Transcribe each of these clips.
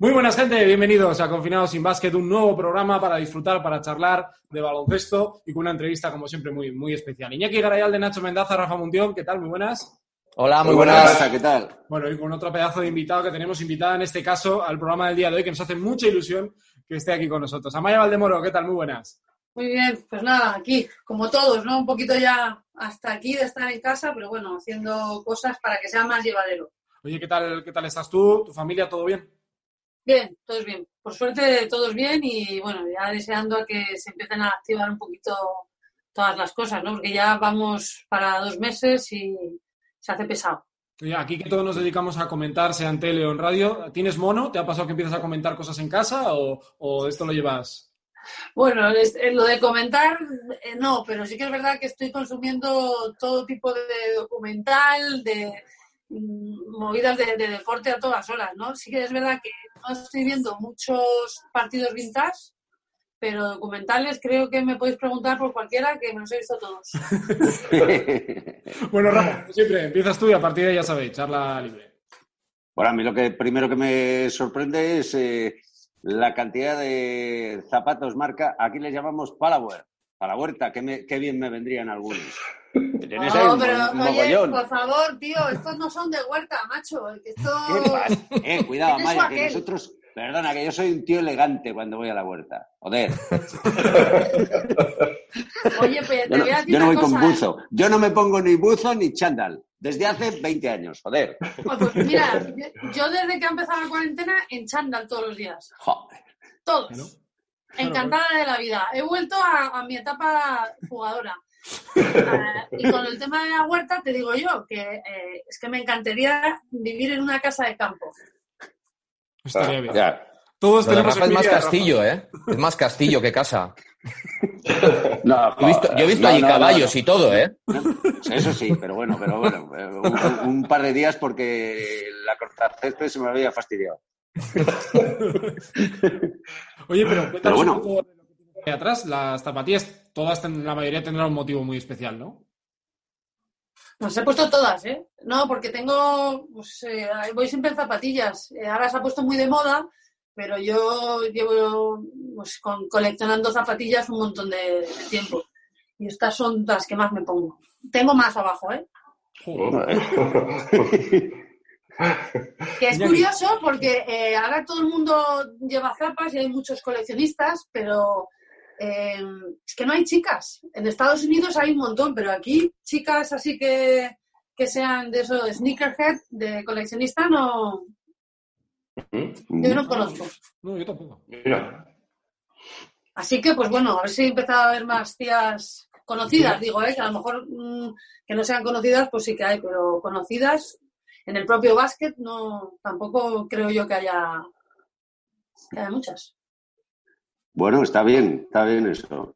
Muy buenas gente, bienvenidos a Confinados sin Básquet, un nuevo programa para disfrutar, para charlar de baloncesto y con una entrevista como siempre muy, muy especial. Iñaki Garayal de Nacho Mendaza, Rafa Mundión, ¿qué tal? Muy buenas. Hola, muy, buenas. ¿Qué tal? Bueno, y con otro pedazo de invitado que tenemos invitada en este caso al programa del día de hoy, que nos hace mucha ilusión que esté aquí con nosotros. Amaya Valdemoro, ¿qué tal? Muy buenas. Muy bien, pues nada, aquí, como todos, ¿no? Un poquito ya hasta aquí de estar en casa, pero bueno, haciendo cosas para que sea más llevadero. Oye, ¿qué tal, qué tal estás tú? ¿Tu familia? ¿Todo bien? Bien, todos bien. Por suerte, todos bien y bueno, ya deseando a que se empiecen a activar un poquito todas las cosas, ¿no? Porque ya vamos para dos meses y se hace pesado. Aquí que todos nos dedicamos a comentar, sea en tele o en radio, ¿tienes mono? ¿Te ha pasado que empiezas a comentar cosas en casa o, o esto lo llevas? Bueno, lo de comentar, eh, no, pero sí que es verdad que estoy consumiendo todo tipo de documental, de movidas de, de, deporte a todas horas, ¿no? Sí que es verdad que no estoy viendo muchos partidos vintage, pero documentales creo que me podéis preguntar por cualquiera que me los he visto todos. bueno, Rafa, siempre empiezas tú y a partir de ahí ya sabéis, charla libre. Bueno, a mí lo que primero que me sorprende es eh, la cantidad de zapatos marca, aquí les llamamos Palaware, para la huerta, qué, qué bien me vendrían algunos. No, pero oye, por favor, tío, estos no son de huerta, macho. Esto... ¿Qué pasa? Eh, cuidado, Maya, que nosotros... Perdona, que yo soy un tío elegante cuando voy a la huerta. Joder. Oye, pues te voy a decir Yo no voy con ¿eh? buzo. Yo no me pongo ni buzo ni chándal. Desde hace 20 años, joder. Pues mira, yo desde que ha empezado la cuarentena en chándal todos los días. Joder. Todos. Claro. Encantada de la vida. He vuelto a, a mi etapa jugadora. Eh, y con el tema de la huerta te digo yo que eh, es que me encantaría vivir en una casa de campo. Estaría bien. Ya. Todos de tenemos Rafa es más Rafa. castillo, ¿eh? Es más castillo que casa. No, Yo he visto, yo he visto no, ahí no, no, caballos no. y todo, ¿eh? Eso sí, pero bueno, pero bueno. eh, Un, un par de días porque la cortacésped se me había fastidiado. Oye, pero cuéntanos bueno. un poco de lo que tienes ahí atrás. Las zapatillas, todas, la mayoría tendrán un motivo muy especial, ¿no? Las he puesto todas, ¿eh? No, porque tengo, pues, eh, voy siempre en zapatillas. Eh, ahora se ha puesto muy de moda, pero yo llevo pues, con, coleccionando zapatillas un montón de, de tiempo. Y estas son las que más me pongo. Tengo más abajo, ¿eh? Joder. Que es curioso porque eh, ahora todo el mundo lleva zapas y hay muchos coleccionistas, pero eh, es que no hay chicas. En Estados Unidos hay un montón, pero aquí chicas así que, que sean de eso, de sneakerhead, de coleccionista, no, yo no conozco. No, yo tampoco. Mira, Así que, pues bueno, a ver si empieza a haber más tías conocidas, digo, ¿eh? que a lo mejor mm, que no sean conocidas, pues sí que hay, pero conocidas en el propio básquet no, tampoco creo yo que haya, que haya muchas. Bueno, está bien, está bien eso.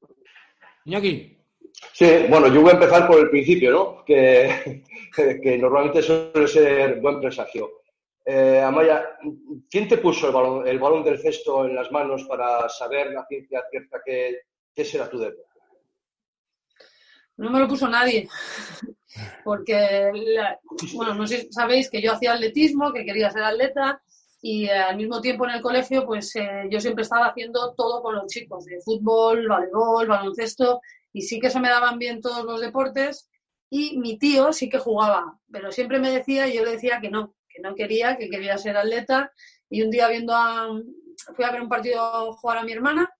Iñaki, sí, bueno, yo voy a empezar por el principio, ¿no? Que, que normalmente suele ser buen presagio. Eh, Amaya, ¿quién te puso el balón, el balón del cesto en las manos para saber la ciencia cierta que, que será tu deporte? No me lo puso nadie, porque, bueno, no sé sabéis que yo hacía atletismo, que quería ser atleta, y eh, al mismo tiempo en el colegio, pues eh, yo siempre estaba haciendo todo con los chicos, de fútbol, voleibol, baloncesto, y sí que se me daban bien todos los deportes, y mi tío sí que jugaba, pero siempre me decía, y yo le decía que no, que no quería, que quería ser atleta, y un día viendo a, fui a ver un partido jugar a mi hermana,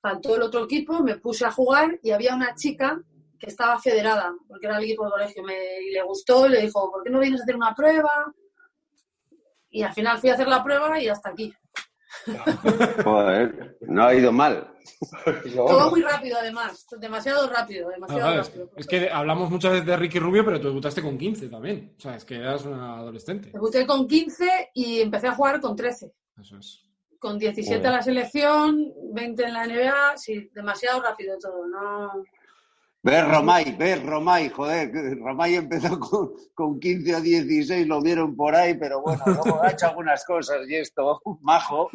faltó el otro equipo, me puse a jugar, y había una chica que estaba federada, porque era el equipo de colegio, me, y le gustó, y le dijo, ¿por qué no vienes a hacer una prueba? Y al final fui a hacer la prueba y hasta aquí. Joder, no ha ido mal. Todo muy rápido, además, demasiado rápido, demasiado rápido. es que hablamos muchas veces de Ricky Rubio, pero tú debutaste con 15 también. O sea, es que eras una adolescente. Debuté con 15 y empecé a jugar con 13. Eso es. Con 17 Muy a la selección, 20 en la NBA, sí, demasiado rápido todo, ¿no? Ves Romay, ves Romay, joder, Romay empezó con, con 15 o 16, lo vieron por ahí, pero bueno, luego ha hecho algunas cosas y esto, majo,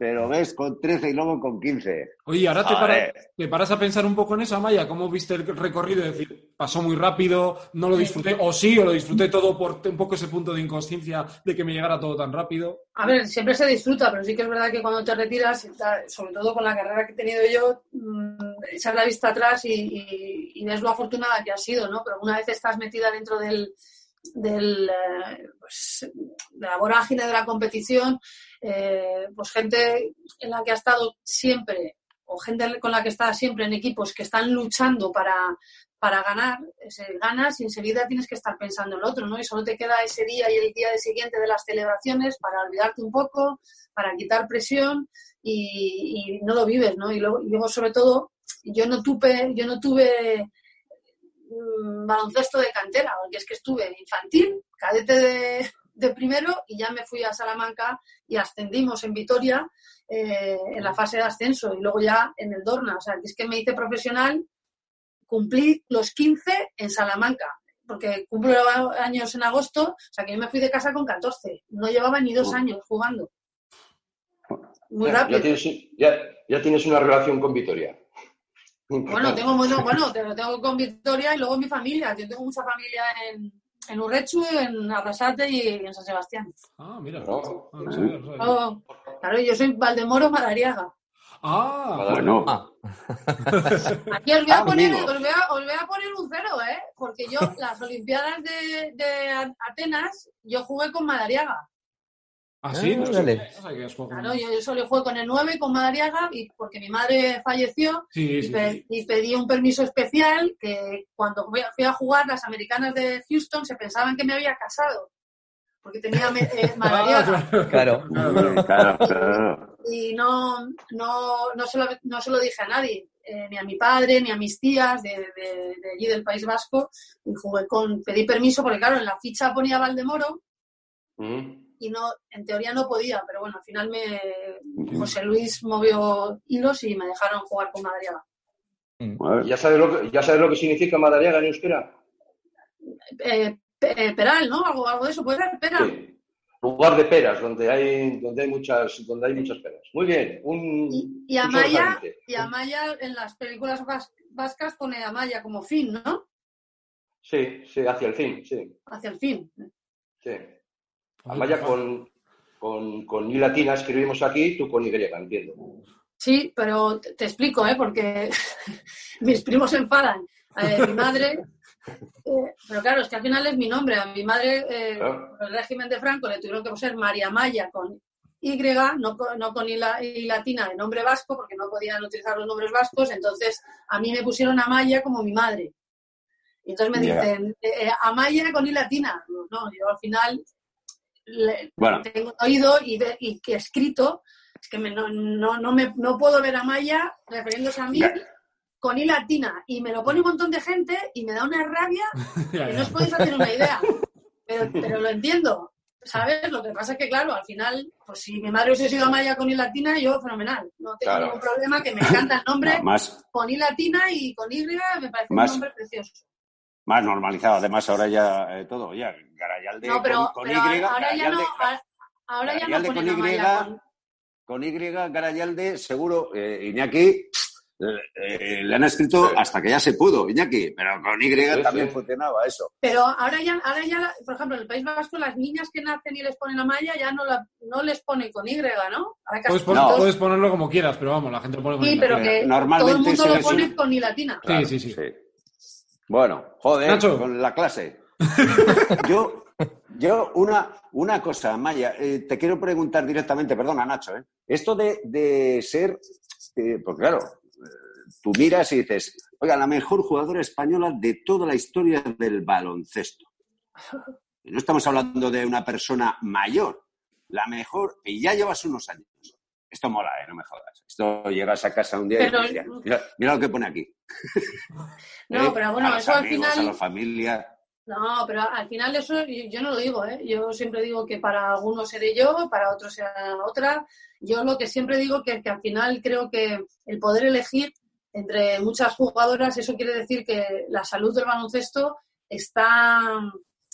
pero ves con 13 y luego con 15. Oye, ahora te, para- te paras a pensar un poco en eso, Amaya. ¿Cómo viste el recorrido? Es decir, pasó muy rápido, no lo disfruté, o sí, o lo disfruté todo por un poco ese punto de inconsciencia de que me llegara todo tan rápido. A ver, siempre se disfruta, pero sí que es verdad que cuando te retiras, sobre todo con la carrera que he tenido yo, mm, echar la vista atrás y, y- y ves lo afortunada que has sido, ¿no? Pero una vez estás metida dentro del, del, eh, pues, de la vorágine de la competición, eh, pues gente en la que ha estado siempre, o gente con la que está siempre en equipos que están luchando para, para ganar, ese, ganas y enseguida tienes que estar pensando en lo otro, ¿no? Y solo te queda ese día y el día de siguiente de las celebraciones para olvidarte un poco, para quitar presión y, y no lo vives, ¿no? Y luego, y luego, sobre todo, yo no tuve, yo no tuve mm, baloncesto de cantera, porque es que estuve infantil, cadete de, de primero y ya me fui a Salamanca y ascendimos en Vitoria eh, en la fase de ascenso y luego ya en el Dorna. O sea, que es que me hice profesional, cumplí los 15 en Salamanca, porque cumplo años en agosto, o sea que yo me fui de casa con 14. No llevaba ni dos años jugando. Muy Ya, rápido. ya tienes, ya, ya tienes una relación con Vitoria. Bueno, tengo, bueno, bueno, te lo tengo con Victoria y luego mi familia. Yo tengo mucha familia en, en Urrechu, en Arrasate y en San Sebastián. Ah, mira. No. Ah, no no. Oh, claro, yo soy Valdemoro Madariaga. Ah, Bueno, Ah, Aquí os voy, a Ah, poner, os, voy a, os voy a poner un cero, ¿eh? Porque yo, las Olimpiadas de, de Atenas, yo jugué con Madariaga. ¿Ah, sí? Ah, No dale. sabía- no jugado Claro, yo, yo solo jugué con el 9, con Madariaga, y porque mi madre falleció Sí, y, sí, pe- sí. y pedí un permiso especial que cuando fui a, fui a jugar las americanas de Houston se pensaban que me había casado porque tenía eh, Madariaga. Ah, claro. Claro. Mm, claro, claro. y no, no, no, se lo, no se lo dije a nadie, eh, ni a mi padre, ni a mis tías de, de- de allí del País Vasco. Y jugué con, pedí permiso porque, claro, en la ficha ponía Valdemoro Mm. y no, en teoría no podía, pero bueno, al final me José Luis movió hilos y me dejaron jugar con Madariaga. Bueno, ¿Ya sabes, lo que, ¿Ya sabes lo que significa Madariaga en euskera? Eh, eh, Peral, ¿no? Algo, algo de eso, puede ser Peral. Sí. Lugar de peras, donde hay, donde hay muchas, donde hay muchas peras. Muy bien. Un, Y, Amaya, y Amaya en las películas vas- vascas pone Amaya como fin, ¿no? Sí, sí, hacia el fin, sí. Hacia el fin. sí. Amaya con, con, con I latina escribimos aquí, tú con Y, entiendo. Sí, pero te, te explico, ¿eh? Porque mis primos se enfadan. Eh, mi madre, eh, pero claro, es que al final es mi nombre. A mi madre, eh, Claro. el régimen de Franco, le tuvieron que poner María Maya con Y, no con, no con I, la- I latina de nombre vasco, porque no podían utilizar los nombres vascos. Entonces, a mí me pusieron Amaya como mi madre. Y entonces me dicen, eh, eh, Amaya con I latina. No, yo al final le- Bueno. tengo oído y, ve- y que escrito, es que me- no, no, no, me, no puedo ver a Maya refiriéndose a mí. Con I latina. Y me lo pone un montón de gente y me da una rabia que no os podéis hacer una idea. Pero, pero lo entiendo. ¿Sabes? Lo que pasa es que, claro, al final, pues si mi madre hubiese sido Amaya con I latina, yo fenomenal. No tengo Claro. ningún problema, que me encanta el nombre no, más, con I latina y con Y, me parece Más- un nombre precioso. más normalizado. Además, ahora ya eh, todo, ya, Garayalde No, pero, con, con pero Y, ahora ya no, Garayalde- ahora ya no con Y, con... con Y, Garayalde, seguro, eh, Iñaki, eh, eh, le han escrito Sí. hasta que ya se pudo, Iñaki, pero con Y Sí, también sí. funcionaba eso. Pero ahora ya, ahora ya, por ejemplo, en el País Vasco, las niñas que nacen y les ponen a Maya ya no, la, no les ponen con Y, ¿no? Ahora casi Puedes, pon- No. puedes ponerlo como quieras, pero vamos, la gente lo pone con Sí, pero que Normalmente todo el mundo lo pone con I latina. Sí, sí, sí. Bueno, joder, Nacho. con la clase. Yo, yo una, una cosa, Maya, eh, te quiero preguntar directamente, perdona, Nacho, ¿eh? esto de, de ser, eh, pues claro, eh, tú miras y dices, oiga, la mejor jugadora española de toda la historia del baloncesto. Y no estamos hablando de una persona mayor, la mejor, y ya llevas unos años. Esto mola, ¿eh? No me jodas. Esto llegas a casa un día Pero- y mira, mira, mira lo que pone aquí. No, ¿Eh? pero bueno, a los eso al amigos, final- A la familia. No, pero al final eso yo no lo digo, ¿eh? Yo siempre digo que para algunos seré yo, para otros será otra. Yo lo que siempre digo que, que al final creo que el poder elegir entre muchas jugadoras, eso quiere decir que la salud del baloncesto está,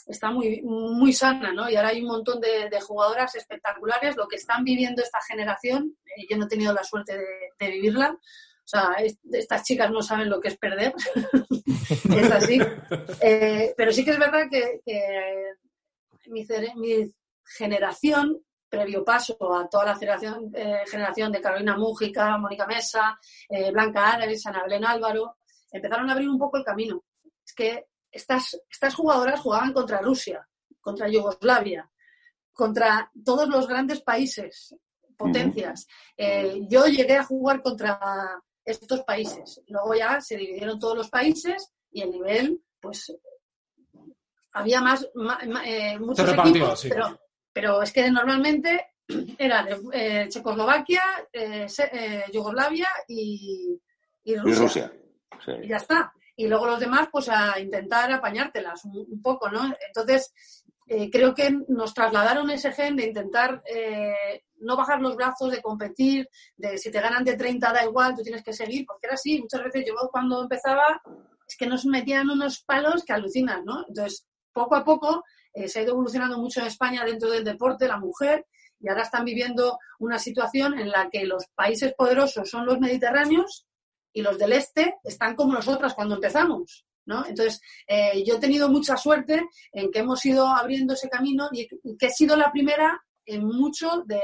está muy, muy sana, ¿no? Y ahora hay un montón de, jugadoras espectaculares. Lo que están viviendo esta generación, eh, yo no he tenido la suerte de, vivirla. O sea, estas chicas no saben lo que es perder. es así. Eh, pero sí que es verdad que, mi, generación, previo paso a toda la generación, eh, generación de Carolina Mújica, Mónica Mesa, Blanca Árabes, Ana Belén Álvaro, empezaron a abrir un poco el camino. Es que estas, estas jugadoras jugaban contra Rusia, contra Yugoslavia, contra todos los grandes países, potencias. Eh, yo llegué a jugar contra estos países. Luego ya se dividieron todos los países y el nivel, pues, había más, eh, muchos equipos, pero, pero, es que normalmente era eh, Checoslovaquia, Yugoslavia y, Rusia. Y ya está y luego los demás pues a intentar apañártelas un, poco, ¿no? Entonces, eh, creo que nos trasladaron ese gen de intentar eh, no bajar los brazos, de competir, de si te ganan de 30 da igual, tú tienes que seguir, porque era así. Muchas veces yo cuando empezaba es que nos metían unos palos que alucinan, ¿no? Entonces, poco a poco eh, se ha ido evolucionando mucho en España dentro del deporte, la mujer, y ahora están viviendo una situación en la que los países poderosos son los mediterráneos y los del este están como nosotras cuando empezamos. ¿no? Entonces, eh, yo he tenido mucha suerte en que hemos ido abriendo ese camino y que he sido la primera en mucho de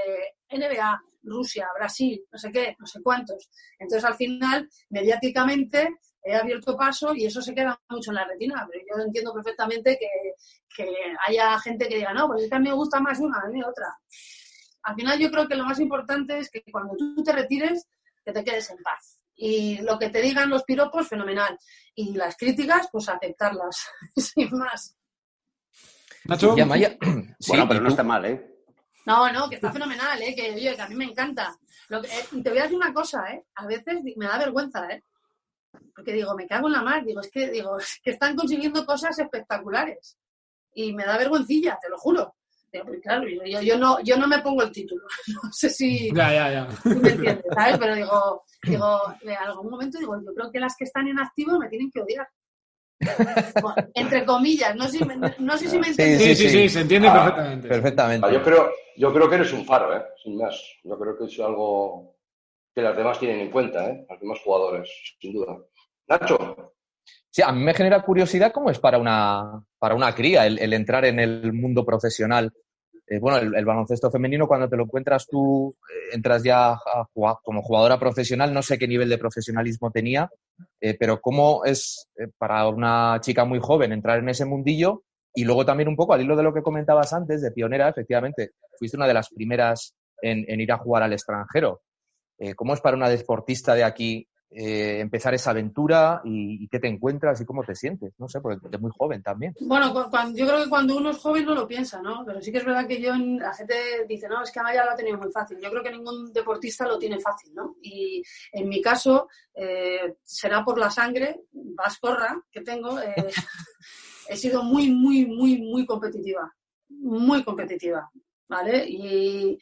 NBA, Rusia, Brasil, no sé qué, no sé cuántos. Entonces, al final, mediáticamente, he abierto paso y eso se queda mucho en la retina. Pero yo entiendo perfectamente que, que haya gente que diga, no, pues es que a mí me gusta más una, a mí otra. Al final, yo creo que lo más importante es que cuando tú te retires, que te quedes en paz y lo que te digan los piropos, fenomenal. Y las críticas, pues aceptarlas, sin más. Nacho. bueno, pero no está mal, ¿eh? No, no, que está fenomenal, ¿eh? Que, oye, que a mí me encanta. Eh, y te voy a decir una cosa, ¿eh? A veces me da vergüenza, ¿eh? Porque digo, me cago en la mar. Digo, es que, digo, es que están consiguiendo cosas espectaculares. Y me da vergüencilla, te lo juro. Claro, yo, yo, no, yo no me pongo el título. No sé si ya, ya, ya. me entiendes, ¿sabes? Pero digo, digo, en algún momento digo, yo creo que las que están en activo me tienen que odiar. entre comillas, no sé, si me, no sé si me entiendes. Sí, sí, sí, se entiende ah, perfectamente. Perfectamente. Ah, yo, creo, yo creo que eres un faro, ¿eh? Sin más. Yo creo que es algo que las demás tienen en cuenta, ¿eh? Los demás jugadores, sin duda. Nacho. Sí, a mí me genera curiosidad cómo es para una, para una cría el, entrar en el mundo profesional. Eh, bueno, el, baloncesto femenino, cuando te lo encuentras tú, eh, entras ya a jugar, como jugadora profesional, no sé qué nivel de profesionalismo tenía, eh, pero cómo es para una chica muy joven entrar en ese mundillo y luego también un poco al hilo de lo que comentabas antes, de pionera, efectivamente, fuiste una de las primeras en, en ir a jugar al extranjero. ¿Cómo es para una deportista de aquí eh, empezar esa aventura y, qué te encuentras y cómo te sientes, no sé, porque eres muy joven también. Bueno, cuando, yo creo que cuando uno es joven no lo piensa, ¿no? Pero sí que es verdad que yo, la gente dice, no, es que Amaya lo ha tenido muy fácil. Yo creo que ningún deportista lo tiene fácil, ¿no? Y en mi caso, eh, será por la sangre, vascorra, que tengo, eh, he sido muy, muy, muy, muy competitiva, muy competitiva, ¿vale? Y,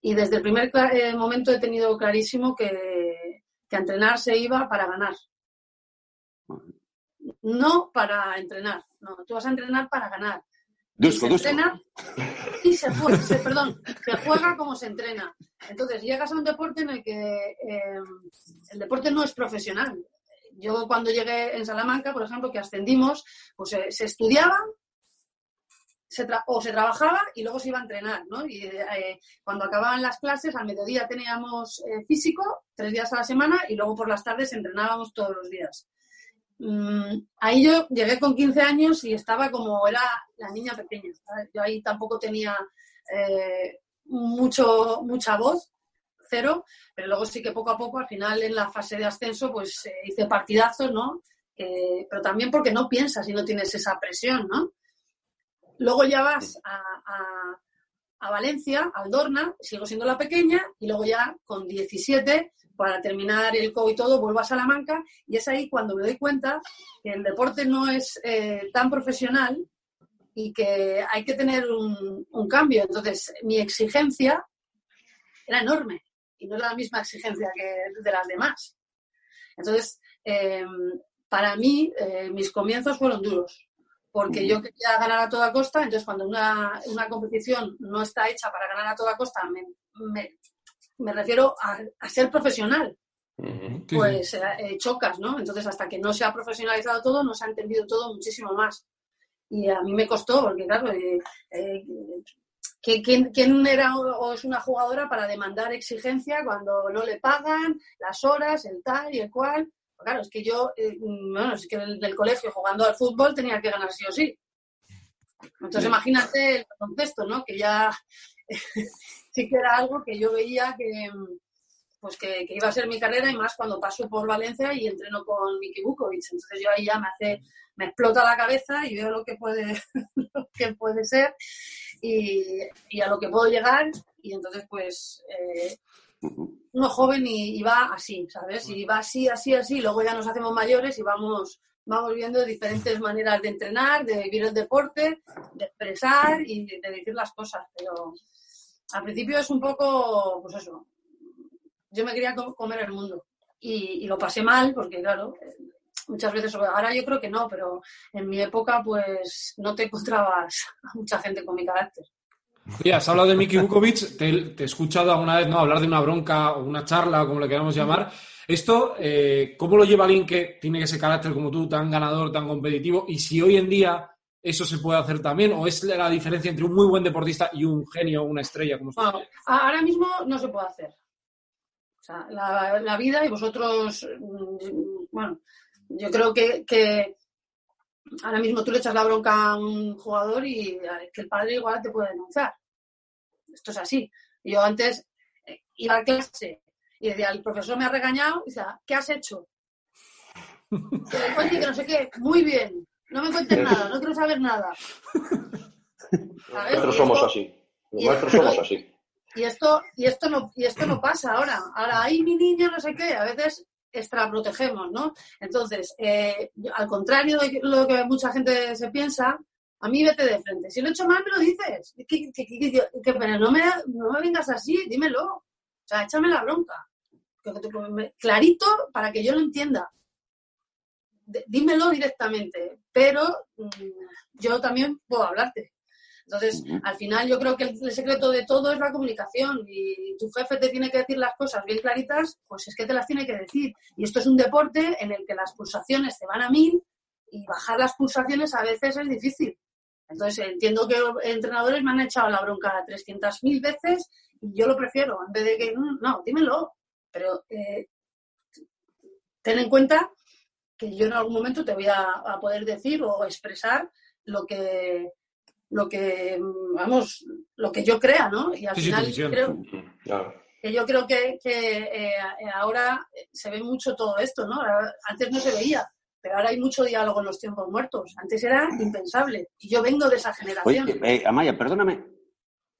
y desde el primer momento he tenido clarísimo que que a entrenar se iba para ganar. No para entrenar, no, tú vas a entrenar para ganar. y se entrena y se juega, perdón, se juega como se entrena. Entonces llegas a un deporte en el que eh, el deporte no es profesional. Yo cuando llegué en Salamanca, por ejemplo, que ascendimos, pues eh, se estudiaba o se trabajaba y luego se iba a entrenar, ¿no? Y eh, cuando acababan las clases, al mediodía teníamos eh, físico, tres días a la semana, y luego por las tardes entrenábamos todos los días. Mm, ahí yo llegué con 15 años y estaba como era la niña pequeña. Yo ahí tampoco tenía eh, mucho, mucha voz, cero, pero luego sí que poco a poco, al final en la fase de ascenso, pues hice partidazos, ¿no? pero también porque no piensas y no tienes esa presión, ¿no? Luego ya vas a, a Valencia, al Dorna, sigo siendo la pequeña, y luego ya con 17, para terminar el CO y todo, vuelvo a Salamanca, y es ahí cuando me doy cuenta que el deporte no es eh, tan profesional y que hay que tener un, un cambio. Entonces, mi exigencia era enorme y no era la misma exigencia que de las demás. Entonces, eh, para mí, eh, mis comienzos fueron duros, porque yo quería ganar a toda costa, entonces cuando una, una competición no está hecha para ganar a toda costa, me, me, me refiero a, a, ser profesional. Pues eh, chocas, ¿no? Entonces, hasta que no se ha profesionalizado todo, no se ha entendido todo muchísimo más. Y a mí me costó, porque claro, eh, eh, ¿quién, ¿quién, era o es una jugadora para demandar exigencia cuando no le pagan las horas, el tal y el cual? Claro, es que yo, eh, bueno, es que en el, colegio jugando al fútbol tenía que ganar sí o sí. Entonces, sí. imagínate el contexto, ¿no? Que ya sí que era algo que yo veía que, pues que, que, iba a ser mi carrera y más cuando paso por Valencia y entreno con Miki Bukovic. Entonces yo ahí ya me hace, me explota la cabeza y veo lo que puede, lo que puede ser y, y a lo que puedo llegar y entonces pues eh, uno joven y, va así, ¿sabes? Y va así, así, así, luego ya nos hacemos mayores y vamos, vamos viendo diferentes maneras de entrenar, de vivir el deporte, de expresar y de, de decir las cosas, pero al principio es un poco, pues eso, yo me quería comer el mundo y, y, lo pasé mal porque, claro, muchas veces, ahora yo creo que no, pero en mi época pues no te encontrabas a mucha gente con mi carácter. Oye, has hablado de Miki Vukovic, te, te, he escuchado alguna vez ¿no? hablar de una bronca o una charla, como le queramos llamar. Esto, eh, ¿cómo lo lleva alguien que tiene ese carácter como tú, tan ganador, tan competitivo? Y si hoy en día eso se puede hacer también, o es la diferencia entre un muy buen deportista y un genio, una estrella, como bueno, Ahora mismo no se puede hacer. O sea, la, la vida y vosotros, mm, bueno, yo creo que, que, ahora mismo tú le echas la bronca a un jugador y que el padre igual te puede denunciar. Esto es así. Yo antes eh, iba a clase y decía, el profesor me ha regañado y decía, ¿qué has hecho? Oye, que no sé qué, muy bien, no me cuentes nada, no quiero saber nada. Nosotros somos así. Nosotros somos así. Y esto, y esto no, y esto no pasa ahora. Ahora, hay mi niño, no sé qué, a veces extraprotegemos, ¿no? Entonces, eh, al contrario de lo que mucha gente se piensa, a mí vete de frente. Si lo he hecho mal, me lo dices. Que, pero no me, no me vengas así, dímelo. O sea, échame la bronca. Clarito para que yo lo entienda. Dímelo directamente. Pero mmm, yo también puedo hablarte. Entonces, al final yo creo que el, el, secreto de todo es la comunicación y tu jefe te tiene que decir las cosas bien claritas, pues es que te las tiene que decir. Y esto es un deporte en el que las pulsaciones te van a mil y bajar las pulsaciones a veces es difícil. Entonces, entiendo que los entrenadores me han echado la bronca 300.000 veces y yo lo prefiero, en vez de que, mm, no, dímelo, pero eh, ten en cuenta que yo en algún momento te voy a, a poder decir o expresar lo que lo que, vamos, lo que yo crea, ¿no? Y al sí, final sí, creo claro. que yo creo que, que eh, ahora se ve mucho todo esto, ¿no? Antes no se veía, pero ahora hay mucho diálogo en los tiempos muertos. Antes era impensable. Y yo vengo de esa generación. Oye, eh, Amaya, perdóname,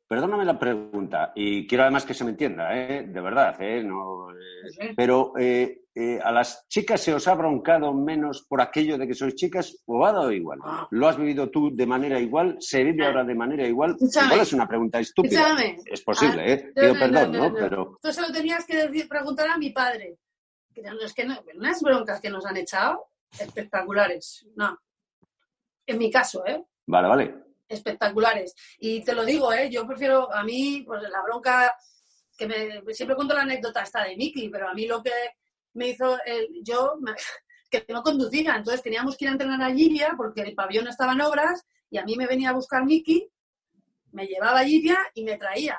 perdóname la pregunta, y quiero además que se me entienda, ¿eh? de verdad, ¿eh? No, sí. pero eh, eh, ¿a las chicas se os ha broncado menos por aquello de que sois chicas o ha dado igual? ¿Lo has vivido tú de manera igual? ¿Se vive ahora de manera igual? Escúchame. Igual es una pregunta estúpida. Escúchame. Es posible, ah, ¿eh? Pido no, perdón, ¿no? Pero... Tú se lo tenías que decir, preguntar a mi padre. Es que no, unas broncas que nos han echado espectaculares. No. En mi caso, ¿eh? Vale, vale espectaculares. Y te lo digo, ¿eh? yo prefiero, a mí, pues la bronca, que me, siempre cuento la anécdota esta de Miki, pero a mí lo que me hizo, el, yo, me, que no conducía, entonces teníamos que ir a entrenar a Lliria porque el pabellón estaba en obras y a mí me venía a buscar Miki, me llevaba a y me traía.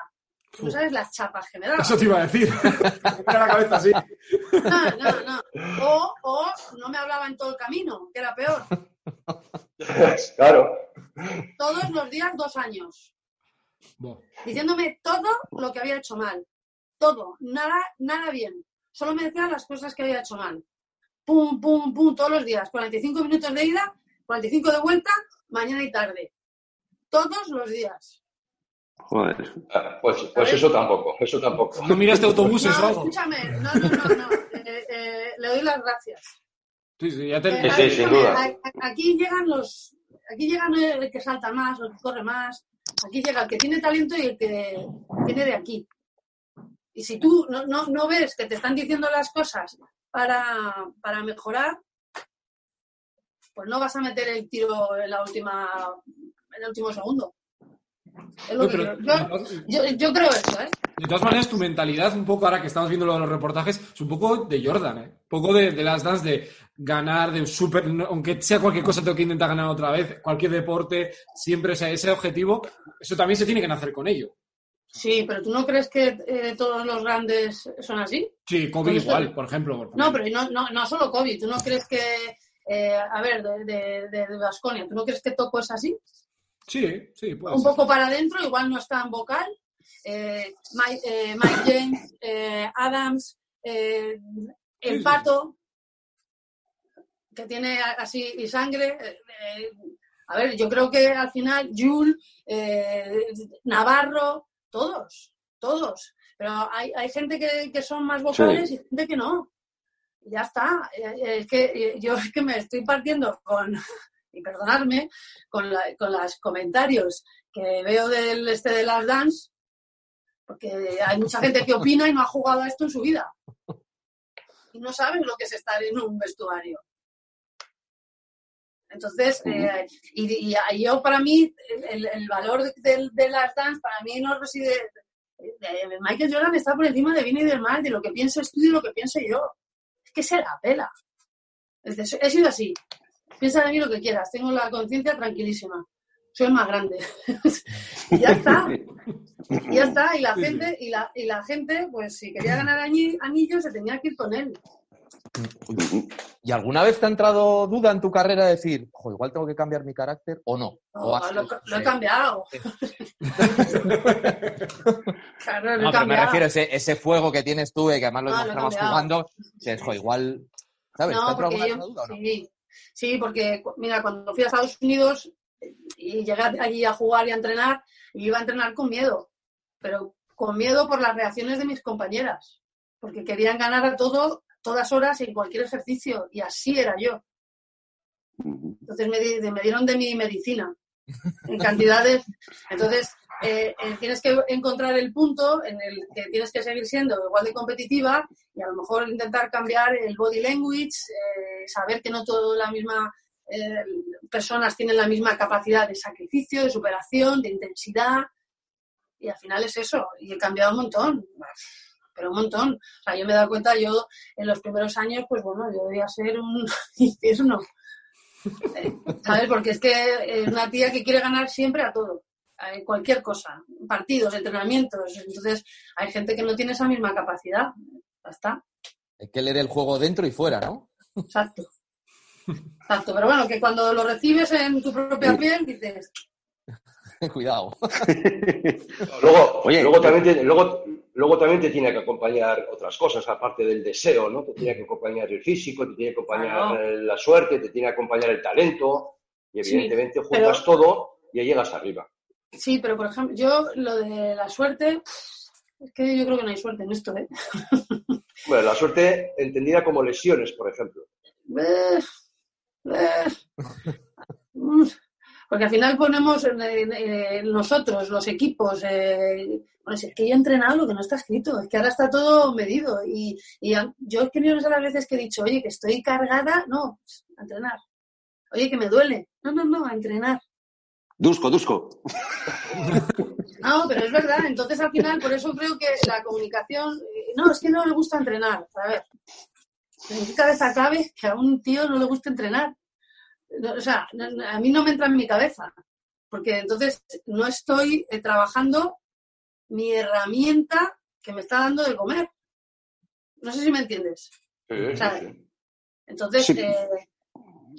Tú sabes las chapas que me daban. Eso te iba a decir. me la cabeza así. No, no, no. O, o no me hablaba en todo el camino, que era peor. Claro. Todos los días, dos años. Bueno. Diciéndome todo lo que había hecho mal. Todo. Nada, nada bien. Solo me decía las cosas que había hecho mal. Pum, pum, pum, todos los días. 45 minutos de ida, 45 de vuelta, mañana y tarde. Todos los días. Joder. Ah, Pues, pues eso tampoco, eso tampoco. ¿No miraste autobuses o No, algo? escúchame, no, no, no, no. Eh, eh, le doy las gracias. Sí, sí, ya te... Eh, Sí, sí, sin duda. Aquí llegan los, aquí llegan el que salta más, el que corre más. Aquí llega el que tiene talento y el que viene de aquí. Y si tú no, no, no ves que te están diciendo las cosas para, para mejorar, pues no vas a meter el tiro en la última, en el último segundo. Es lo Oye, que pero- creo. yo, yo, yo creo eso, ¿eh? De todas maneras, tu mentalidad, un poco ahora que estamos viendo los reportajes, es un poco de Jordan, ¿eh? Un poco de, de las dance de ganar, de super. Aunque sea cualquier cosa, tengo que intentar ganar otra vez. Cualquier deporte, siempre sea ese objetivo. Eso también se tiene que nacer con ello. Sí, pero ¿tú no crees que eh, todos los grandes son así? Sí, esto- igual, por ejemplo. por No, pero no, no, no solo COVID. ¿Tú no crees que, eh, a ver, de, de, de, Baskonia, ¿tú no crees que Toco es así? Sí, sí, puede Un ser. poco para adentro, igual no está en vocal. Eh, Mike, eh, Mike James, eh, Adams, eh, el sí. pato, que tiene así y sangre. eh, eh, a ver, yo creo que al final eh, Navarro, todos, todos. Pero hay, hay gente que, que son más vocales y gente que no. Ya está. Eh, Es que eh, yo es que me estoy partiendo con, y perdonadme, con, la- con los comentarios que veo del este de las dance, porque hay mucha gente que opina y no ha jugado a esto en su vida. Y no saben lo que es estar en un vestuario. Entonces, eh, y, y- yo para mí, el, el valor de, de- de las dance para mí no reside... Michael Jordan está por encima de bien y del mal, de lo que pienses tú y de lo que piense yo. Es que se la pela. He sido así. Piensa de mí lo que quieras. Tengo la conciencia tranquilísima. Soy más grande. y ya está. Y ya está. Y la gente, y la, y la gente, pues si quería ganar anillos, se tenía que ir con él. ¿Y alguna vez te ha entrado duda en tu carrera de decir, "Jo, igual tengo que cambiar mi carácter o no? No, O has- lo, lo he cambiado. claro, lo he No, pero me cambiado. refiero a ese, ese fuego que tienes tú, eh, que además lo No, lo he demostrabas jugando, dices, "Jo, igual, ¿sabes? ¿Te ha No, entrado porque alguna yo, vez la duda o no? sí, sí, porque mira, cuando fui a Estados Unidos y llegué allí a jugar y a entrenar, y iba a entrenar con miedo, pero con miedo por las reacciones de mis compañeras, porque querían ganar a todo, todas horas en cualquier ejercicio, y así era yo. Entonces me, di- me dieron de mi medicina en cantidades. Entonces eh, eh, tienes que encontrar el punto en el que tienes que seguir siendo igual de competitiva y a lo mejor intentar cambiar el body language, eh, saber que no todas las mismas eh, personas tienen la misma capacidad de sacrificio, de superación, de intensidad. Y al final es eso. Y he cambiado un montón, pero un montón. O sea, yo me he dado cuenta, yo en los primeros años, pues bueno, yo debía ser un infierno. Eh, ¿Sabes? Porque es que es una tía que quiere ganar siempre a todo, a cualquier cosa, partidos, entrenamientos. Entonces, hay gente que no tiene esa misma capacidad. Ya está, Hay que leer el juego dentro y fuera, ¿no? exacto. Exacto, pero bueno, que cuando lo recibes en tu propia piel dices, Cuidado. Luego, Oye, luego, también luego, luego también te tiene que acompañar otras cosas, aparte del deseo, ¿no? Te tiene que acompañar el físico, te tiene que acompañar Claro. eh, la suerte, te tiene que acompañar el talento, y Sí, evidentemente pero- juntas todo y ahí llegas arriba. sí, pero por ejemplo, yo lo de la suerte, es que yo creo que no hay suerte en esto, ¿eh? Bueno, la suerte entendida como lesiones, por ejemplo. Porque al final ponemos nosotros, los equipos, eh, bueno, si es que yo he entrenado lo que no está escrito, es que ahora está todo medido. Y, y yo es que no sé las veces que he dicho, oye, que estoy cargada, no, a entrenar. Oye, que me duele. No, no, no, a entrenar. Dusco, Dusco. No, pero es verdad. Entonces, al final, por eso creo que la comunicación. eh, No, es que no le gusta entrenar. A ver, ¿en qué cabeza cabe que a un tío no le gusta entrenar? No, o sea, no- a mí no me entra en mi cabeza. Porque entonces no estoy eh, trabajando mi herramienta que me está dando de comer. No sé si me entiendes. Sí, sí. Entonces, Sí. eh,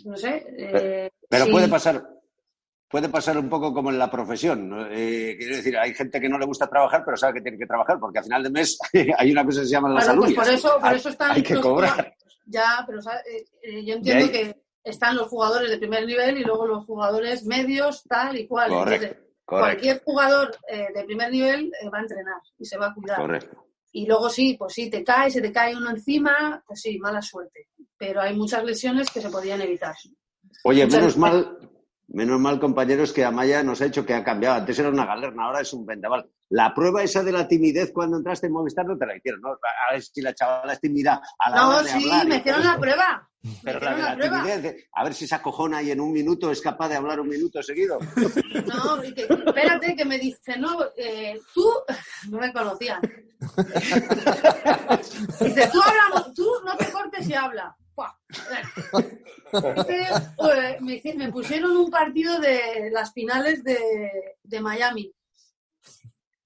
no sé. eh, Pero puede pasar, puede pasar un poco como en la profesión. ¿no? Eh, quiero decir, hay gente que no le gusta trabajar, pero sabe que tiene que trabajar, porque al final de mes hay una cosa que se llama la Bueno, salud. pues por eso, por hay, eso están hay que los cobrar. Ya, pero yo entiendo que están los jugadores de primer nivel y luego los jugadores medios, tal y cual. Correcto, Entonces, cualquier jugador eh, de primer nivel eh, va a entrenar y se va a cuidar. Correcto. Y luego sí, pues sí, te cae, se te cae uno encima, pues sí, mala suerte. Pero hay muchas lesiones que se podrían evitar. Oye, Muchas- menos mal, menos mal, compañeros, que Amaya nos ha dicho que ha cambiado. Antes era una galerna, ahora es un vendaval. La prueba esa de la timidez cuando entraste en Movistar no te la hicieron, ¿no? A ver si la chavala es tímida a la No, hora de sí, hablar. me hicieron la prueba. Pero la hicieron de a ver si se acojona y en un minuto es capaz de hablar un minuto seguido. No, que- espérate, que me dice, no, eh, tú, no me conocía. Dice, tú hablamos, tú no te cortes y habla. Eh, me, me pusieron un partido de las finales de, de Miami.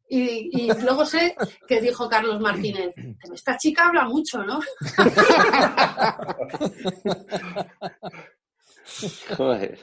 Y, y luego sé que dijo Carlos Martínez, esta chica habla mucho, ¿no? Joder.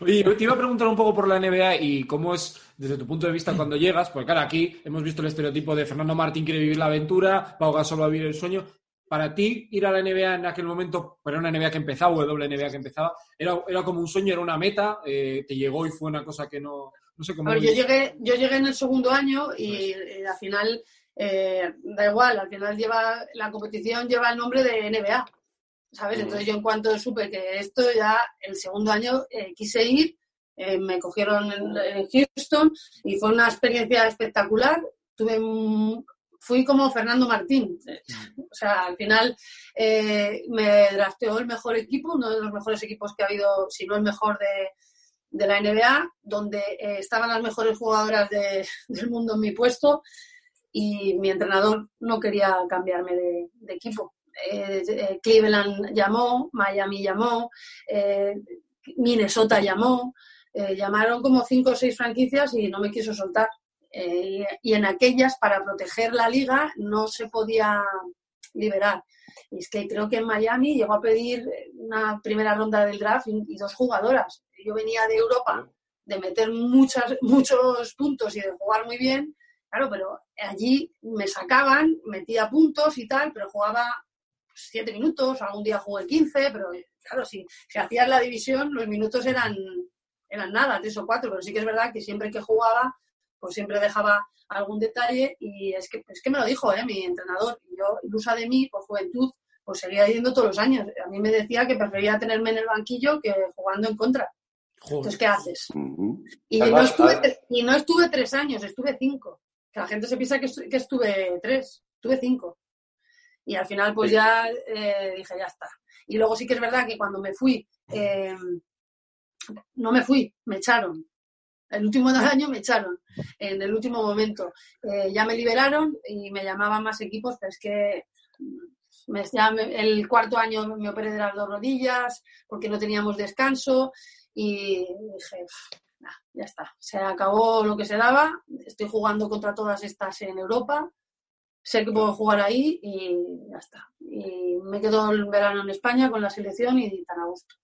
Oye, te iba a preguntar un poco por la NBA y cómo es, desde tu punto de vista, cuando llegas, porque claro, aquí hemos visto el estereotipo de Fernando Martín quiere vivir la aventura, Pau Gasol va a vivir el sueño. Para ti, ir a la NBA en aquel momento, pero era una NBA que empezaba, o doble NBA que empezaba, era, era como un sueño, era una meta, eh, te llegó y fue una cosa que no, no sé cómo... A ver, yo llegué, yo llegué en el segundo año y, eh, al final, eh, da igual, al final lleva la competición lleva el nombre de NBA, ¿sabes? Ujú. Entonces yo en cuanto supe que esto ya, el segundo año eh, quise ir, eh, me cogieron en, en Houston y fue una experiencia espectacular. Tuve un- fui como Fernando Martín. O sea, al final eh, me drafteó el mejor equipo, uno de los mejores equipos que ha habido, si no el mejor de, de la NBA, donde eh, estaban las mejores jugadoras de- del mundo en mi puesto y mi entrenador no quería cambiarme de, equipo. Eh, eh, Cleveland llamó, Miami llamó, Minnesota llamó, llamaron como cinco o seis franquicias y no me quiso soltar. Y, en aquellas, para proteger la liga, no se podía liberar. Y es que creo que en Miami llegó a pedir una primera ronda del draft y dos jugadoras. Yo venía de Europa de meter muchas, muchos puntos y de jugar muy bien, claro, pero allí me sacaban, metía puntos y tal, pero jugaba siete minutos, algún día jugué 15, pero claro, si, si hacías la división, los minutos eran, eran nada, tres o cuatro, pero sí que es verdad que siempre que jugaba, pues siempre dejaba algún detalle y es que, es que me lo dijo ¿eh? mi entrenador, y yo, ilusa de mí, por juventud, pues seguía yendo todos los años. A mí me decía que prefería tenerme en el banquillo que jugando en contra. Joder. Entonces, ¿qué haces? Y, Además, no estuve, y no estuve tres años, estuve cinco. Que la gente se piensa que, estu- que estuve tres, estuve cinco. Y al final, pues Sí. ya eh, dije, ya está. Y luego sí que es verdad que cuando me fui, eh, no me fui, me echaron. El último año me echaron, en el último momento. Eh, ya me liberaron y me llamaban más equipos, pero es que mm, me- ya me- el cuarto año me operé de las dos rodillas porque no teníamos descanso y dije, ya está. Se acabó lo que se daba. Estoy jugando contra todas estas en Europa. Sé que puedo jugar ahí y ya está. Y me quedo el verano en España con la selección y tan a gusto.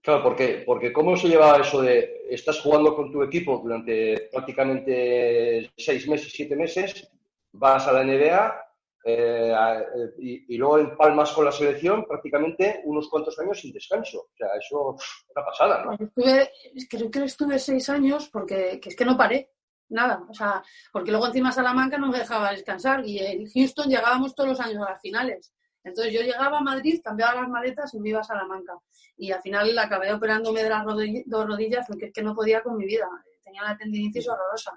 Claro, porque, porque ¿cómo se lleva eso de estás jugando con tu equipo durante prácticamente seis meses, siete meses, vas a la NBA eh, eh, y, y luego empalmas con la selección prácticamente unos cuantos años sin descanso? O sea, eso pff, una pasada, ¿no? Pues estuve, creo que estuve seis años porque que es que no paré. Nada. O sea, porque luego encima Salamanca no me dejaba descansar y en Houston llegábamos todos los años a las finales. Entonces yo llegaba a Madrid, cambiaba las maletas y me iba a Salamanca. Y al final acabé operándome de las dos rodillas porque es que no podía con mi vida. Tenía la tendinitis horrorosa.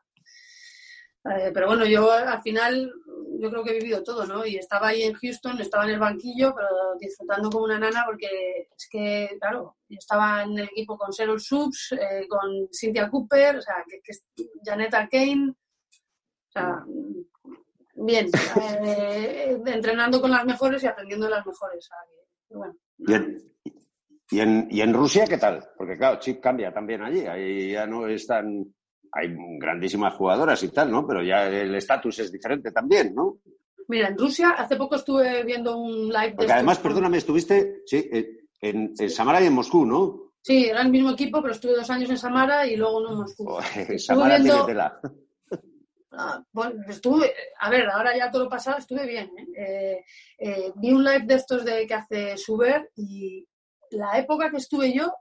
Eh, pero bueno, yo al final yo creo que he vivido todo, ¿no? Y estaba ahí en Houston, estaba en el banquillo, pero disfrutando como una nana porque es que, claro, yo estaba en el equipo con Cheryl Subs, eh, con Cynthia Cooper, o sea, que, que es Janet o sea, bien, eh, entrenando con las mejores y aprendiendo de las mejores. bueno, ¿Y en, y, en, ¿Y en Rusia qué tal? Porque claro, Chip cambia también allí. Ahí ya no están. Hay grandísimas jugadoras y tal, ¿no? Pero ya el estatus es diferente también, ¿no? Mira, en Rusia hace poco estuve viendo un live de Porque además, estos- perdóname, estuviste sí, en, Samara y en Moscú, ¿no? Sí, era el mismo equipo, pero estuve dos años en Samara y luego uno en Moscú. Joder, Samara viendo- tiene tela. Ah, bueno, estuve, a ver, ahora ya todo lo pasado, estuve bien. ¿eh? Eh, eh, vi un live de estos de que hace Suber y la época que estuve yo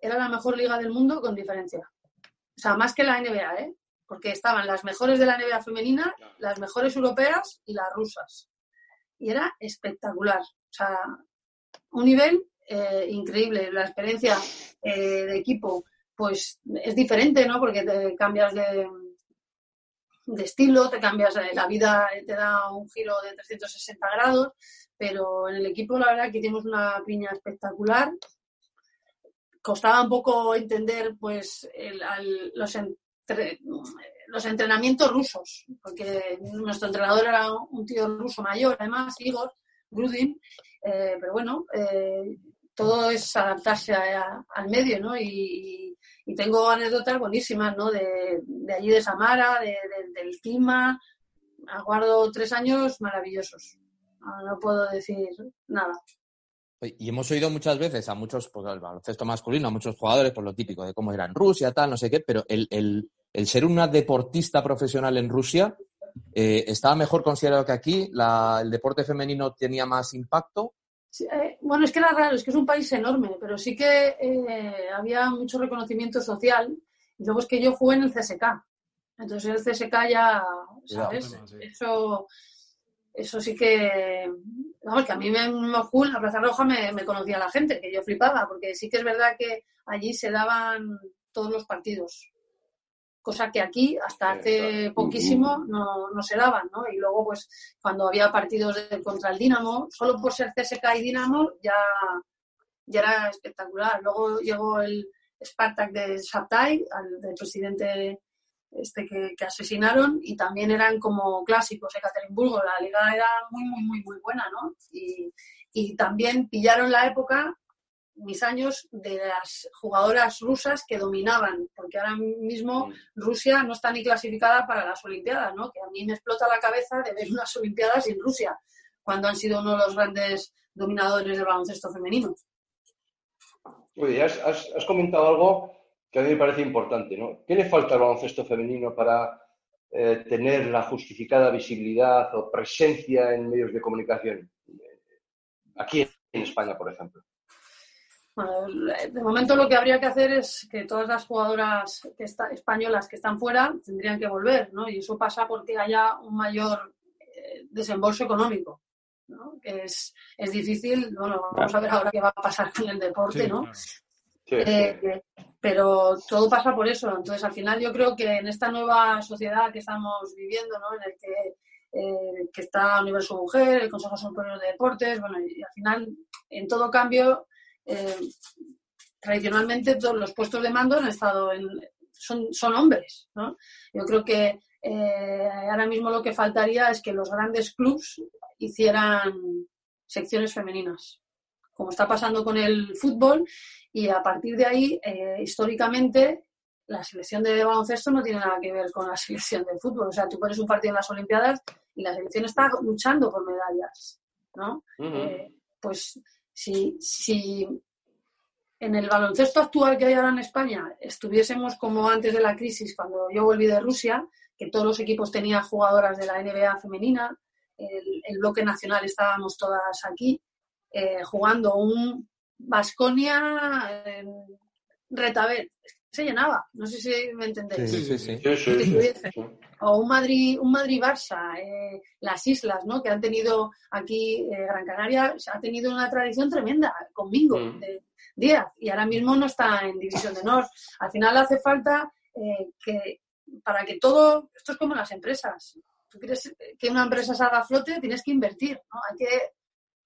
era la mejor liga del mundo con diferencia. O sea, más que la NBA, ¿eh? Porque estaban las mejores de la NBA femenina, las mejores europeas y las rusas. Y era espectacular. O sea, un nivel eh, increíble. La experiencia eh, de equipo, pues es diferente, ¿no? Porque te cambias de, de estilo, te cambias, eh, la vida te da un giro de 360 grados, pero en el equipo la verdad que tenemos una piña espectacular. Costaba un poco entender pues los, los entrenamientos rusos, porque nuestro entrenador era un tío ruso mayor, además, Igor Grudin, eh, pero bueno, eh, todo es adaptarse al medio, ¿no? Y, tengo anécdotas buenísimas, ¿no? De, allí de Samara, del clima. Aguardo tres años maravillosos. No, puedo decir nada. Y hemos oído muchas veces a muchos, pues al baloncesto masculino, a muchos jugadores, por lo típico de cómo era en Rusia, tal, no sé qué, pero el, el, ser una deportista profesional en Rusia eh, estaba mejor considerado que aquí. el deporte femenino tenía más impacto eh, bueno, es que era raro, es que es un país enorme, pero sí que eh, había mucho reconocimiento social. Y luego es que yo jugué en el CSK. Entonces el CSK ya, ¿sabes? Eso, eso sí que, vamos, que a mí me, en Moscú, la Plaza Roja, me, me conocía la gente, que yo flipaba, porque sí que es verdad que allí se daban todos los partidos cosa que aquí hasta hace poquísimo no, no, se daban, ¿no? Y luego, pues, cuando había partidos contra el Dinamo, solo por ser CSK y Dinamo ya, ya era espectacular. Luego llegó el Spartak de Shatay, al del presidente este que, que, asesinaron, y también eran como clásicos de Ekaterimburgo. La liga era muy, muy, muy, muy buena, ¿no? Y, y también pillaron la época mis años de las jugadoras rusas que dominaban, porque ahora mismo mm. Rusia no está ni clasificada para las Olimpiadas, ¿no? Que a mí me explota la cabeza de ver unas Olimpiadas sin Rusia, cuando han sido uno de los grandes dominadores del baloncesto femenino. Oye, has, has, comentado algo que a mí me parece importante, ¿no? ¿Qué le falta al baloncesto femenino para eh, tener la justificada visibilidad o presencia en medios de comunicación? Aquí en España, por ejemplo. Bueno, de momento lo que habría que hacer es que todas las jugadoras que españolas que están fuera tendrían que volver, ¿no? Y eso pasa porque haya un mayor eh, desembolso económico, ¿no? Que es, es difícil, bueno, vamos a ver ahora qué va a pasar con el deporte, ¿no? Eh, pero todo pasa por eso. Entonces, al final yo creo que en esta nueva sociedad que estamos viviendo, ¿no? En el que, eh, que está Universo Mujer, el Consejo Superior de Deportes, bueno, y al final, en todo cambio, eh, tradicionalmente todos los puestos de mando han estado en, son, son hombres. ¿no? Yo creo que eh, ahora mismo lo que faltaría es que los grandes clubs hicieran secciones femeninas, como está pasando con el fútbol, y a partir de ahí, eh, históricamente, la selección de baloncesto no tiene nada que ver con la selección de fútbol. O sea, tú pones un partido en las Olimpiadas y la selección está luchando por medallas, ¿no? pues si, si en el baloncesto actual que hay ahora en España estuviésemos como antes de la crisis, cuando yo volví de Rusia, que todos los equipos tenían jugadoras de la NBA femenina, el, bloque nacional estábamos todas aquí, eh, jugando un Basconia Retabet, se llenaba, no sé si me entendéis. Sí, sí, sí. O un Madrid, un Madrid Barça, eh, las islas, ¿no? Que han tenido aquí eh, Gran Canaria, ha tenido una tradición tremenda conmigo mm. de Díaz y ahora mismo no está en división de honor. Al final hace falta eh, que para que todo esto es como las empresas. Tú quieres que una empresa salga a flote, tienes que invertir, ¿no? Hay que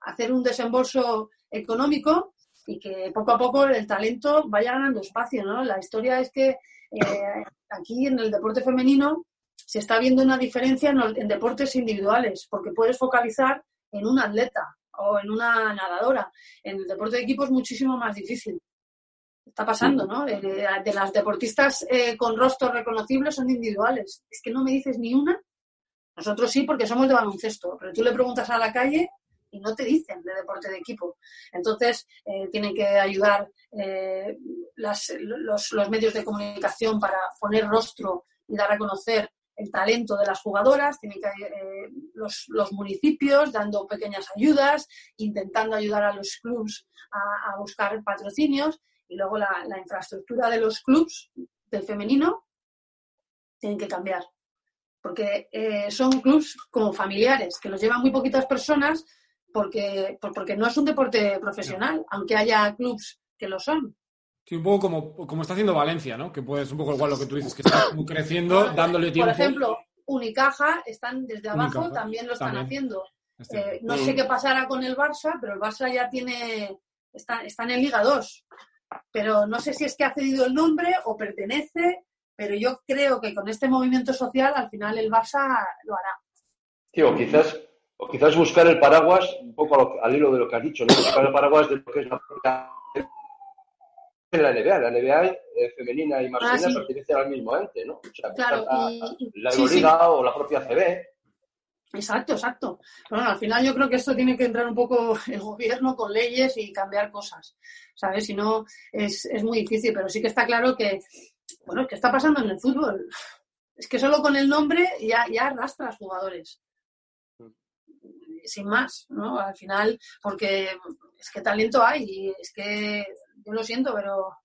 hacer un desembolso económico y que poco a poco el talento vaya ganando espacio, ¿no? La historia es que eh, aquí en el deporte femenino se está viendo una diferencia en, deportes individuales, porque puedes focalizar en un atleta o en una nadadora. En el deporte de equipo es muchísimo más difícil. Está pasando, ¿no? De, las deportistas eh, con rostros reconocibles son individuales. Es que no me dices ni una. Nosotros sí, porque somos de baloncesto, pero tú le preguntas a la calle y no te dicen de deporte de equipo. Entonces, eh, tienen que ayudar eh, los, los, medios de comunicación para poner rostro y dar a conocer el talento de las jugadoras, tienen que eh, los, los, municipios dando pequeñas ayudas, intentando ayudar a los clubs a, buscar patrocinios y luego la, infraestructura de los clubs del femenino tienen que cambiar. Porque eh, son clubs como familiares, que los llevan muy poquitas personas porque, porque no es un deporte profesional, aunque haya clubs que lo son. Sí, un poco como, como está haciendo Valencia, ¿no? Que puede ser un poco igual lo que tú dices, que está creciendo, dándole tiempo. Por ejemplo, Unicaja están desde abajo, también lo están haciendo. Eh, no sé qué pasará con el Barça, pero el Barça ya tiene, está, está en el Liga 2. Pero no sé si es que ha cedido el nombre o pertenece, pero yo creo que con este movimiento social al final el Barça lo hará. Sí, o quizás, o quizás buscar el paraguas, un poco al hilo de lo que has dicho, ¿no? buscar el paraguas de lo que es la la NBA, la NBA eh, femenina y masculina ah, pertenecen al mismo ente, ¿no? O sea, claro, la Euroliga o la propia CB. Exacto, exacto. Bueno, al final yo creo que esto tiene que entrar un poco el gobierno con leyes y cambiar cosas, ¿sabes? Si no, es, es muy difícil, pero sí que está claro que, bueno, ¿qué está pasando en el fútbol? Es que solo con el nombre ya, ya arrastras jugadores. Sin más, ¿no? Al final, porque es que talento hay y es que yo lo siento, pero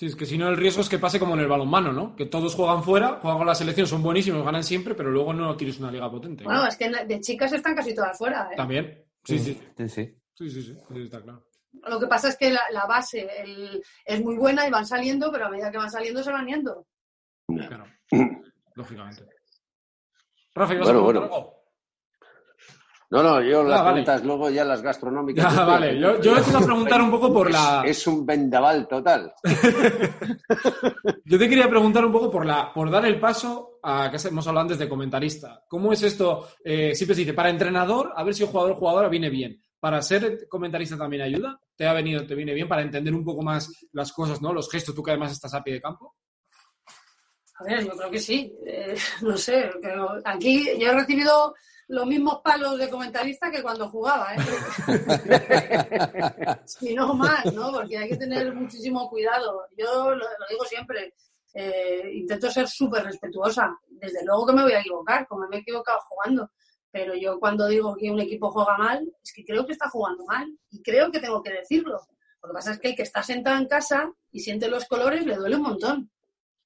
Sí, es que si no el riesgo es que pase como en el balonmano, ¿no? Que todos juegan fuera, juegan con la selección, son buenísimos, ganan siempre, pero luego no tienes una liga potente. Bueno, es que de chicas están casi todas fuera, ¿eh? También, sí, sí. Sí, sí. Sí, sí, sí, está claro. Lo que pasa es que la, base es muy buena y van saliendo, pero a medida que van saliendo se van yendo. Claro, lógicamente. Rafa, ¿ibas bueno, a bueno. algo? No, no, yo las ah, preguntas luego ya las gastronómicas. Ah, vale, yo, yo te iba a preguntar un poco por la. Es un vendaval total. yo te quería preguntar un poco por la, por dar el paso a que hemos hablado antes de comentarista. ¿Cómo es esto? Eh, siempre se dice, para entrenador, a ver si el jugador o jugadora viene bien. ¿Para ser comentarista también ayuda? ¿Te ha venido, te viene bien para entender un poco más las cosas, ¿no? Los gestos, tú que además estás a pie de campo. A ver, yo creo que sí. Eh, no sé, aquí yo he recibido los mismos palos de comentarista que cuando jugaba, ¿eh? si no más, ¿no? Porque hay que tener muchísimo cuidado. Yo lo, digo siempre, eh, intento ser súper respetuosa. Desde luego que me voy a equivocar, como me he equivocado jugando. Pero yo cuando digo que un equipo juega mal, es que creo que está jugando mal. Y creo que tengo que decirlo. Lo que pasa es que el que está sentado en casa y siente los colores le duele un montón.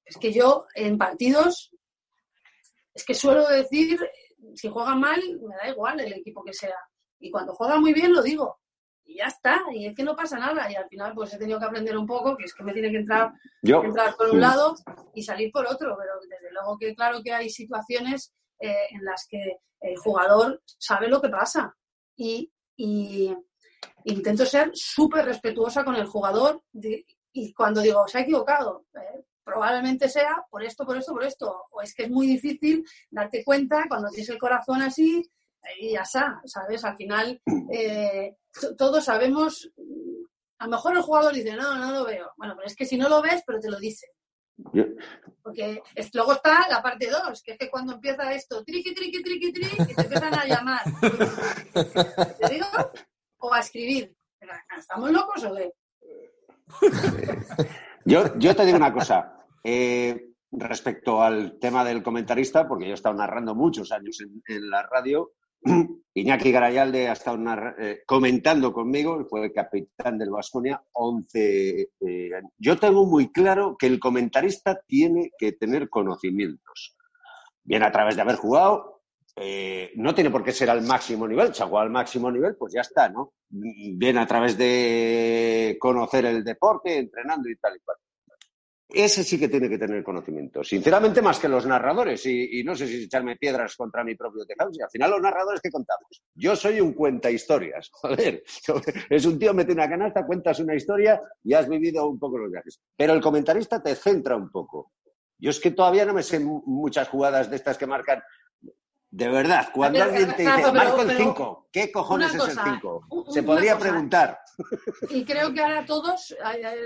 Es que yo en partidos, es que suelo decir si juega mal, me da igual el equipo que sea. Y cuando juega muy bien, lo digo. Y ya está, y es que no pasa nada. Y al final, pues he tenido que aprender un poco, que es que me tiene que entrar, entrar por un lado y salir por otro. Pero desde luego que claro que hay situaciones eh, en las que el jugador sabe lo que pasa. Y, intento ser súper respetuosa con el jugador. y cuando digo, se ha equivocado, eh, probablemente sea por esto, por esto, por esto. O es que es muy difícil darte cuenta cuando tienes el corazón así y ya está, ¿sabes? Al final eh, todos sabemos, a lo mejor el jugador dice, no, no lo veo. Bueno, pero es que si no lo ves, pero te lo dice. Porque luego está la parte 2, que es que cuando empieza esto, triqui, triqui, triqui, triqui, y te empiezan a llamar. ¿Te digo? O a escribir. ¿Estamos locos o qué? Yo, yo te digo una cosa. Eh, respecto al tema del comentarista, porque yo he estado narrando muchos años en, la radio, Iñaki Garayalde ha estado eh, comentando conmigo, fue capitán del Vasconia 11 eh. Yo tengo muy claro que el comentarista tiene que tener conocimientos, bien a través de haber jugado, no tiene por qué ser al máximo nivel, si ha jugado al máximo nivel, pues ya está, ¿no? Bien a través de conocer el deporte, entrenando y tal y cual ese sí que tiene que tener conocimiento. Sinceramente, más que los narradores. Y, no sé si echarme piedras contra mi propio tejado. Si al final, los narradores, ¿qué contamos? Yo soy un cuenta historias. Joder, es un tío, mete una canasta, cuentas una historia y has vivido un poco los viajes. Pero el comentarista te centra un poco. Yo es que todavía no me sé muchas jugadas de estas que marcan de verdad, cuando alguien te dice, marco el 5, ¿qué cojones es el 5? Se podría preguntar. Y creo que ahora todos,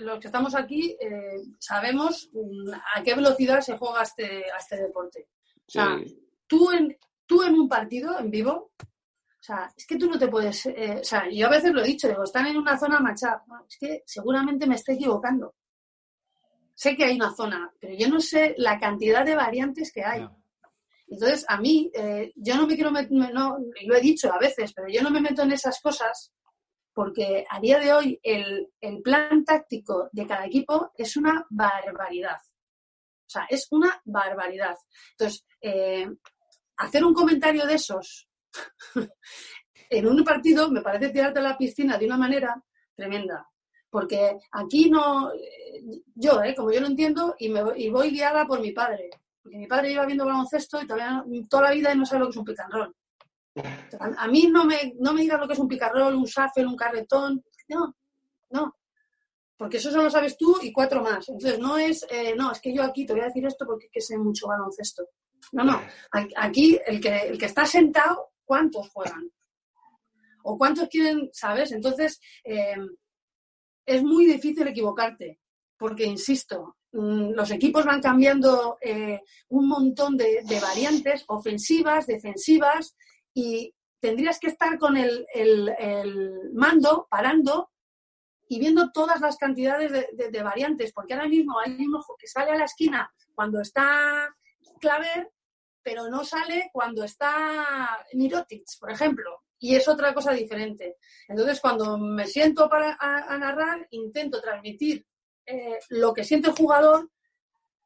los que estamos aquí, eh, sabemos mm, a qué velocidad se juega este, a este deporte. O sea, tú, en, tú en un partido, en vivo, o sea, es que tú no te puedes... Eh, o sea, yo a veces lo he dicho, digo, están en una zona machada. es que seguramente me estoy equivocando. Sé que hay una zona, pero yo no sé la cantidad de variantes que hay. Entonces, a mí, eh, yo no me quiero meter, no, lo he dicho a veces, pero yo no me meto en esas cosas porque a día de hoy el, plan táctico de cada equipo es una barbaridad. O sea, es una barbaridad. Entonces, eh, hacer un comentario de esos en un partido me parece tirarte a la piscina de una manera tremenda. Porque aquí no, yo, eh, como yo lo entiendo, y, me, y voy guiada por mi padre. Porque mi padre lleva viendo baloncesto y todavía toda la vida no sabe lo que es un roll. A, a mí no me, no me digas lo que es un roll, un shuffle, un carretón. No, no. Porque eso solo sabes tú y cuatro más. Entonces, no es, eh, no, es que yo aquí te voy a decir esto porque es que sé mucho baloncesto. No, no. Aquí, el que, el que está sentado, ¿cuántos juegan? ¿O cuántos quieren, sabes? Entonces, eh, es muy difícil equivocarte. Porque, insisto, los equipos van cambiando eh, un montón de, variantes ofensivas, defensivas, y tendrías que estar con el, mando parando y viendo todas las cantidades de, variantes, porque ahora mismo hay un ojo que sale a la esquina cuando está Claver, pero no sale cuando está Mirotic, por ejemplo, y es otra cosa diferente. Entonces, cuando me siento para narrar, intento transmitir eh, lo que siente el jugador.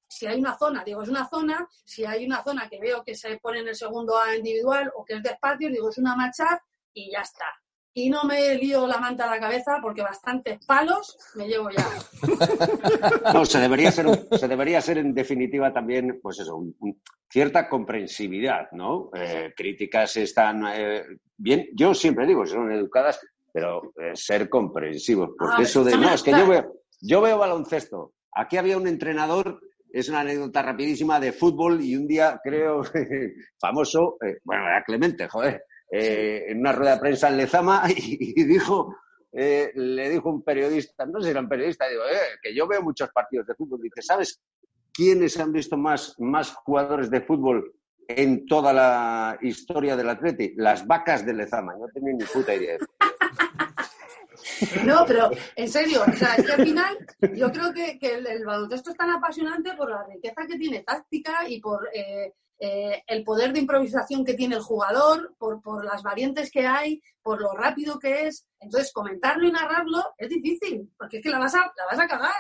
Si hay una zona, digo, es una zona. Si hay una zona que veo que se pone en el segundo A individual o que es de espacio, digo, es una matchup y ya está. Y no me lío la manta a la cabeza porque bastantes palos me llevo ya. No, se debería ser, se debería ser en definitiva también, pues eso, un- un- cierta comprensividad, ¿no? Eh, críticas están eh, bien, yo siempre digo, son educadas, pero eh, ser comprensivos, porque Ah, eso de, no, es que yo veo, yo veo baloncesto. Aquí había un entrenador, es una anécdota rapidísima de fútbol y un día, creo, famoso, eh, bueno, era Clemente, joder, eh, en una rueda de prensa en Lezama y, y dijo, eh, le dijo un periodista, no sé si era un periodista, digo, eh, que yo veo muchos partidos de fútbol. Dice, ¿sabes quiénes han visto más, más jugadores de fútbol en toda la historia del Atleti? Las vacas de Lezama. No tenía ni puta idea. No, pero en serio, o sea, es que al final yo creo que, que el, el baloncesto es tan apasionante por la riqueza que tiene táctica y por eh, eh, el poder de improvisación que tiene el jugador, por, por las variantes que hay, por lo rápido que es. Entonces, comentarlo y narrarlo es difícil, porque es que la vas a, la vas a cagar.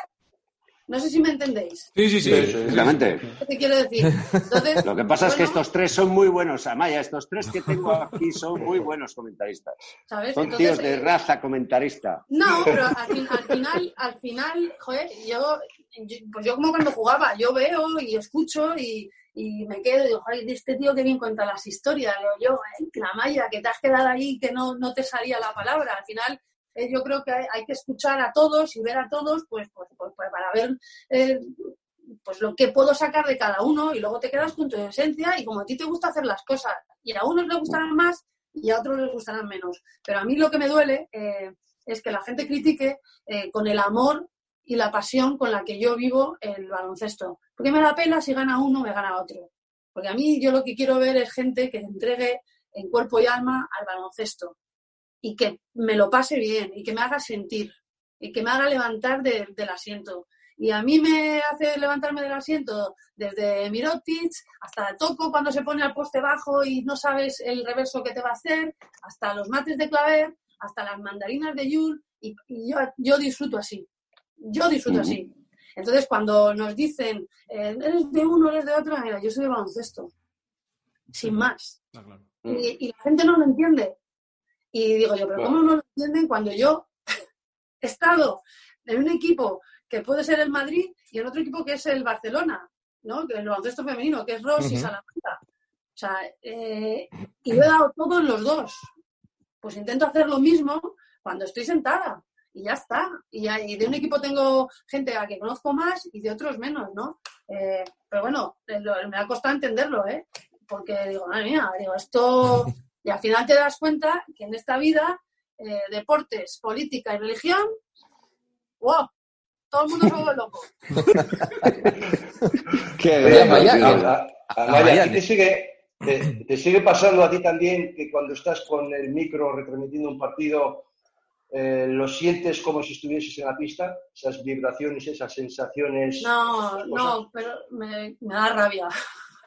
No sé si me entendéis. Sí, sí, sí. Sí, sí, Exactamente. ¿Qué te quiero decir? Entonces, Lo que pasa es que estos tres son muy buenos, Amaya. Estos tres que tengo aquí son muy buenos comentaristas. ¿sabes? Son Entonces, tíos de eh, raza comentarista. No, pero al, fin- al final, al final, joder, yo, yo- pues yo como cuando jugaba, yo veo y escucho y, y me quedo y digo, joder, este tío que bien cuenta las historias. Digo, yo, eh, la malla, que te has quedado ahí que no, no te salía la palabra. Al final, yo creo que hay, hay que escuchar a todos y ver a todos, pues, pues, pues, pues para ver eh, pues lo que puedo sacar de cada uno y luego te quedas con tu esencia y como a ti te gusta hacer las cosas y a unos les gustarán más y a otros les gustarán menos. Pero a mí lo que me duele eh, es que la gente critique eh, con el amor y la pasión con la que yo vivo el baloncesto. Porque me da pena si gana uno, me gana otro. Porque a mí yo lo que quiero ver es gente que entregue en cuerpo y alma al baloncesto y que me lo pase bien y que me haga sentir y que me haga levantar de- del asiento. Y a mí me hace levantarme del asiento desde Mirotic hasta Toco cuando se pone al poste bajo y no sabes el reverso que te va a hacer, hasta los mates de claver, hasta las mandarinas de Yul, y, y yo, yo disfruto así. Yo disfruto así. Entonces, cuando nos dicen, eh, eres de uno, eres de otro, mira, yo soy de baloncesto. Sin más. Ah, claro. Y, y la gente no lo entiende. Y digo yo, pero ¿cómo no lo entienden cuando yo he estado en un equipo que puede ser el Madrid y en otro equipo que es el Barcelona, ¿no? Que el baloncesto femenino, que es Ross y Ujú. Salamanca. O sea, eh, y lo he dado todo en los dos. Pues intento hacer lo mismo cuando estoy sentada. Y ya está. Y, de un equipo tengo gente a que conozco más y de otros menos, ¿no? Eh, pero bueno, eh, me ha costado entenderlo, ¿eh? Porque digo, madre mía, digo, esto... Y al final te das cuenta que en esta vida, eh, deportes, política y religión, ¡wow! Todo el mundo se vuelve loco. Qué bien, Amaya, qué A- bien. a- a- Amaya, Amaya, ¿a ti te sigue, te, te sigue pasando a ti también que cuando estás con el micro retransmitiendo un partido, eh, lo sientes como si estuvieses en la pista? Esas vibraciones, esas sensaciones. No, no, pero me, me da rabia.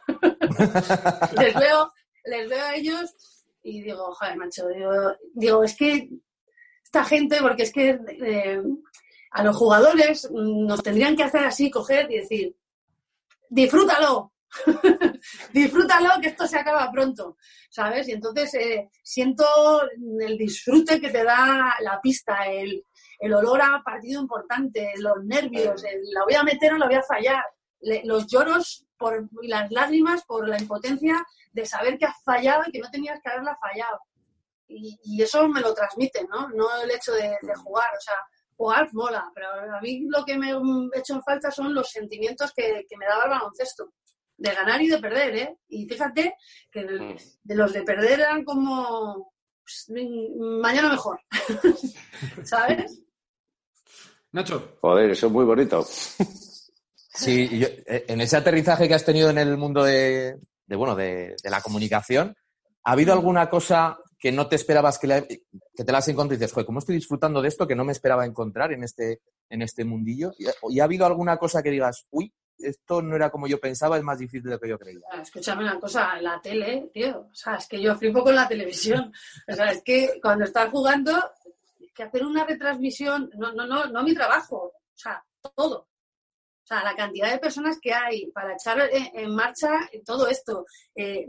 les, veo, les veo a ellos y digo, joder, macho, digo, es que esta gente, porque es que eh, a los jugadores mm, nos tendrían que hacer así, coger y decir, disfrútalo, disfrútalo que esto se acaba pronto, ¿sabes? Y entonces eh, siento el disfrute que te da la pista, el, olor a partido importante, los nervios, el, la voy a meter o la voy a fallar, los lloros por, y las lágrimas por la impotencia de saber que has fallado y que no tenías que haberla fallado. Y, y eso me lo transmite, ¿no? No el hecho de, de jugar, o sea, jugar mola, pero a mí lo que me he hecho en falta son los sentimientos que, que me daba el baloncesto, de ganar y de perder, ¿eh? Y fíjate que el- de los de perder eran como pues, mañana mejor, ¿sabes? Nacho, Joder, eso es muy bonito. Sí, y yo- eh, en ese aterrizaje que has tenido en el mundo de, de, bueno, de, de la comunicación, ¿ha habido alguna cosa que no te esperabas que, la- que te la has encontrado y dices, joder, ¿cómo estoy disfrutando de esto que no me esperaba encontrar en este, en este mundillo? ¿Y, y ha habido alguna cosa que digas, uy, esto no era como yo pensaba, es más difícil de lo que yo creía? Ah, Escúchame una cosa, la tele, tío, o sea, es que yo flipo con la televisión. O sea, es que cuando estás jugando, que hacer una retransmisión, no, no, no, no mi trabajo, o sea, todo. O sea, la cantidad de personas que hay para echar en, en marcha todo esto, eh,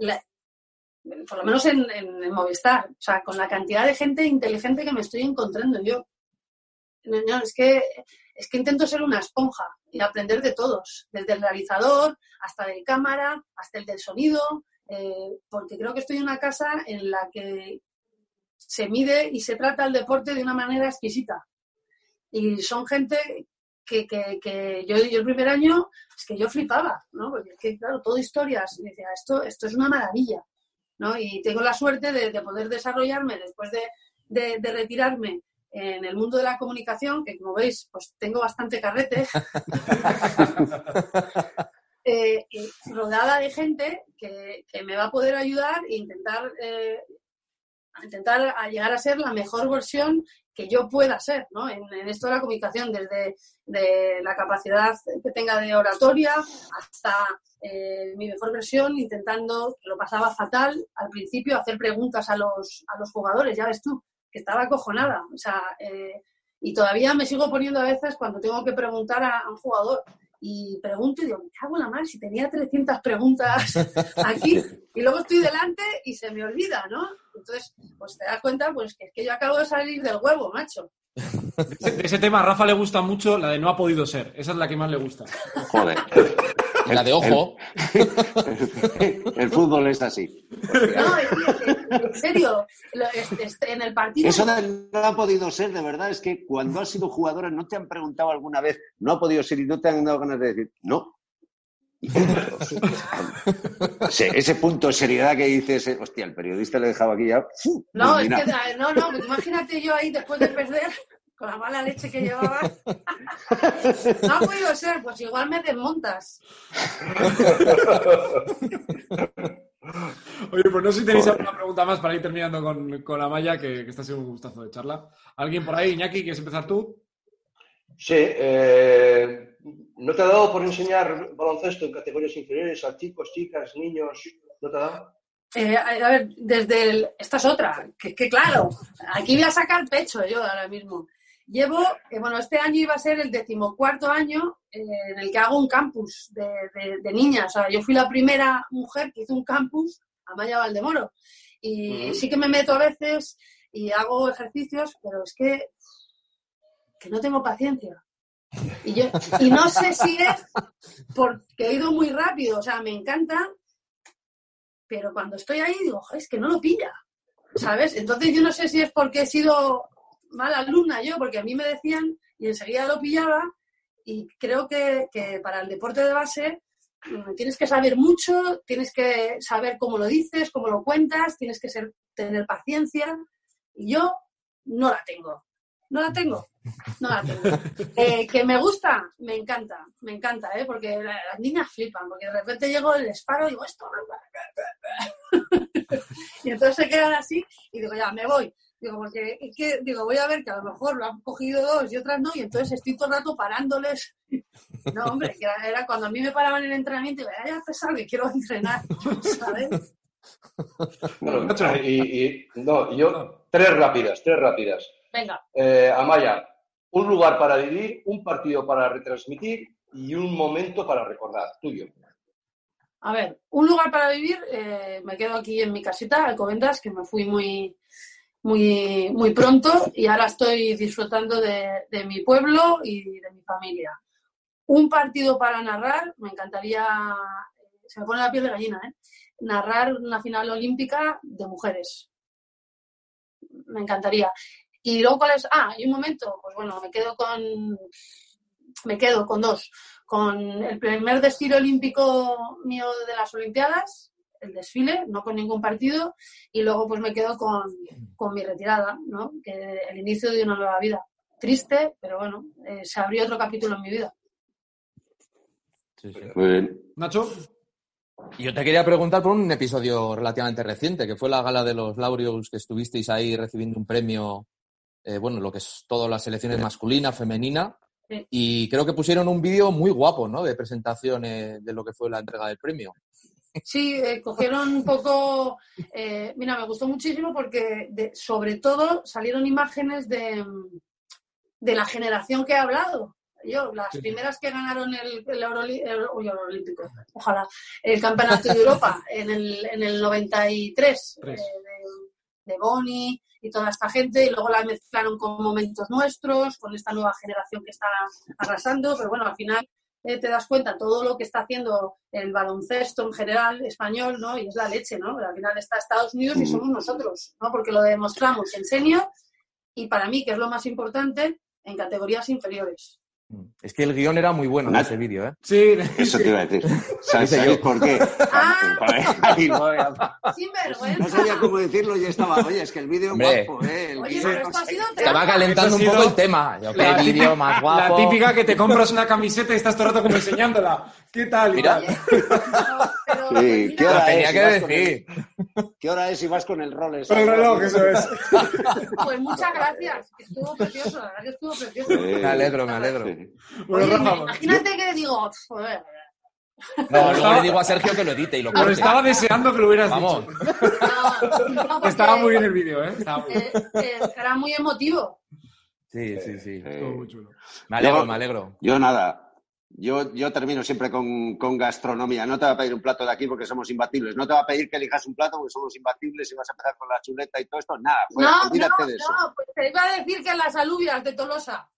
por lo menos en, en- Movistar, o sea, con la cantidad de gente inteligente que me estoy encontrando yo. No, es que es que intento ser una esponja y aprender de todos, desde el realizador hasta el cámara, hasta el del sonido, eh, porque creo que estoy en una casa en la que se mide y se trata el deporte de una manera exquisita. Y son gente que, que- que yo, yo el primer año es que yo flipaba, ¿no? Porque es que, claro, todo historias. Y decía, esto, esto es una maravilla, ¿no? Y tengo la suerte de, de poder desarrollarme después de, de- de retirarme en el mundo de la comunicación, que como veis, pues tengo bastante carrete, eh, y rodeada de gente que, que me va a poder ayudar e intentar, eh, a intentar a llegar a ser la mejor versión que yo pueda ser, ¿no? En, en esto de la comunicación, desde de la capacidad que tenga de oratoria hasta eh, mi mejor versión, intentando, que lo pasaba fatal al principio, hacer preguntas a los, a los jugadores, ya ves tú, que estaba acojonada. O sea, eh, y todavía me sigo poniendo a veces cuando tengo que preguntar a, a un jugador y pregunto y digo, me cago en la mar, si tenía 300 preguntas aquí y luego estoy delante y se me olvida, ¿no? Entonces, pues te das cuenta, pues que es que yo acabo de salir del huevo, macho. ese, de ese tema a Rafa le gusta mucho la de no ha podido ser. Esa es la que más le gusta. Joder. La de ojo, El fútbol es así. No, es que, en serio, en el partido... Eso de no ha podido ser, de verdad, es que cuando has sido jugadora no te han preguntado alguna vez, no ha podido ser y no te han dado ganas de decir, no. Y ese, ese punto de seriedad que dices, eh, hostia, el periodista le dejaba aquí ya. No, es que, no, no, pues imagínate yo ahí después de perder, con la mala leche que llevaba. No ha podido ser, pues igual me desmontas. Oye, pues no sé si tenéis alguna pregunta más para ir terminando con, con la malla, que, que está siendo un gustazo de charla. ¿Alguien por ahí, Iñaki, quieres empezar tú? Sí, eh, ¿no te ha dado por enseñar baloncesto en categorías inferiores a chicos, chicas, niños? ¿No te ha dado? Eh, a ver, desde el... Esta es otra, que, que claro, aquí voy a sacar pecho yo ahora mismo. Llevo, eh, bueno, este año iba a ser el decimocuarto año eh, en el que hago un campus de, de- de niñas. O sea, yo fui la primera mujer que hizo un campus a Maya Valdemoro. Y Ujú. sí que me meto a veces y hago ejercicios, pero es que, que no tengo paciencia. Y, yo, y no sé si es porque he ido muy rápido, o sea, me encanta, pero cuando estoy ahí digo, "Joder, es que no lo pilla, ¿sabes? Entonces yo no sé si es porque he sido mala alumna yo, porque a mí me decían y enseguida lo pillaba y creo que, que para el deporte de base mm, tienes que saber mucho, tienes que saber cómo lo dices, cómo lo cuentas, tienes que ser, tener paciencia y yo no la tengo. No la tengo, no la tengo. Eh, que me gusta, me encanta, me encanta, ¿eh? porque la- las niñas flipan, porque de repente llego, les paro y digo, esto. y entonces se quedan así y digo, ya, me voy. Digo, porque es que, digo, voy a ver que a lo mejor lo han cogido dos y otras no, y entonces estoy todo el rato parándoles. No, hombre, que era, cuando a mí me paraban el entrenamiento y ya pesado que quiero entrenar, ¿sabes? Bueno, y, y- no, yo, tres rápidas, tres rápidas. Venga, Eh, Amaya, un lugar para vivir, un partido para retransmitir y un momento para recordar, tuyo. A ver, un lugar para vivir, eh, me quedo aquí en mi casita, Alcobendas, que me fui muy, muy, muy pronto y ahora estoy disfrutando de, de mi pueblo y de mi familia. Un partido para narrar, me encantaría, se me pone la piel de gallina, ¿eh? narrar una final olímpica de mujeres. Me encantaría. Y luego, ¿cuál es? Ah, y un momento, pues bueno, me quedo con, me quedo con dos. Con el primer desfile olímpico mío de las Olimpiadas, el desfile, no con ningún partido, y luego pues me quedo con, con mi retirada, ¿no? Que el inicio de una nueva vida. Triste, pero bueno, eh, se abrió otro capítulo en mi vida. Sí, sí. Muy bien. Nacho, Yo te quería preguntar por un episodio relativamente reciente, que fue la gala de los Laureus, que estuvisteis ahí recibiendo un premio, eh, bueno, lo que es todas las selecciones masculina, femenina, Sí. y creo que pusieron un vídeo muy guapo, ¿no? De presentación eh, de lo que fue la entrega del premio. Sí, eh, cogieron un poco. eh, mira, me gustó muchísimo porque, de- sobre todo, salieron imágenes de, de la generación que he hablado. Yo, las primeras que ganaron el, el, uy, Euroolímpico, ojalá, el Campeonato de Europa en el, en el 93, Tres. eh, de, de Boni y toda esta gente, y luego la mezclaron con momentos nuestros, con esta nueva generación que está arrasando, pero bueno, al final eh, te das cuenta todo lo que está haciendo el baloncesto en general español, ¿no? Y es la leche, ¿no? Al final está Estados Unidos y somos nosotros, ¿no? Porque lo demostramos en senior y para mí, que es lo más importante, en categorías inferiores. Es que el guion era muy bueno en Nat- ese vídeo, ¿eh? sí, Eso te iba a decir. ¿Sabes, por qué? Ah. ¡Sin No vergüenza! sabía cómo decirlo y estaba, oye, es que el vídeo guapo, ¿eh? El Oye, pero no esto ha sido. Estaba trampa. calentando un poco el tema. Yo, la qué vídeo típica, más la guapo. típica que te compras una camiseta y estás todo el rato como enseñándola. ¿Qué tal? Mira. Pero, Sí, pues, ¿qué hora Lo tenía es? que Si decir. ¿Qué hora es si vas con el Rolex? Con el reloj, eso es. pues muchas gracias. Estuvo precioso, la verdad que estuvo precioso. Sí. Me alegro, me alegro. Sí. Bueno, Oye, Rafa, imagínate que digo, joder, No, luego le digo a Sergio que lo edite y lo corte. estaba deseando que lo hubieras Vamos. dicho. no, no, Estaba muy bien el vídeo, ¿eh? Estaba muy eh, eh, era muy emotivo. Sí, sí, sí. Estuvo muy chulo. Me alegro, Yo- me alegro. Yo nada. Yo, yo termino siempre con, con gastronomía. No te va a pedir un plato de aquí porque somos imbatibles. No te va a pedir que elijas un plato porque somos imbatibles y vas a empezar con la chuleta y todo esto. Nada, fuera, No, no, de eso. no, pues te iba a decir que las alubias de Tolosa.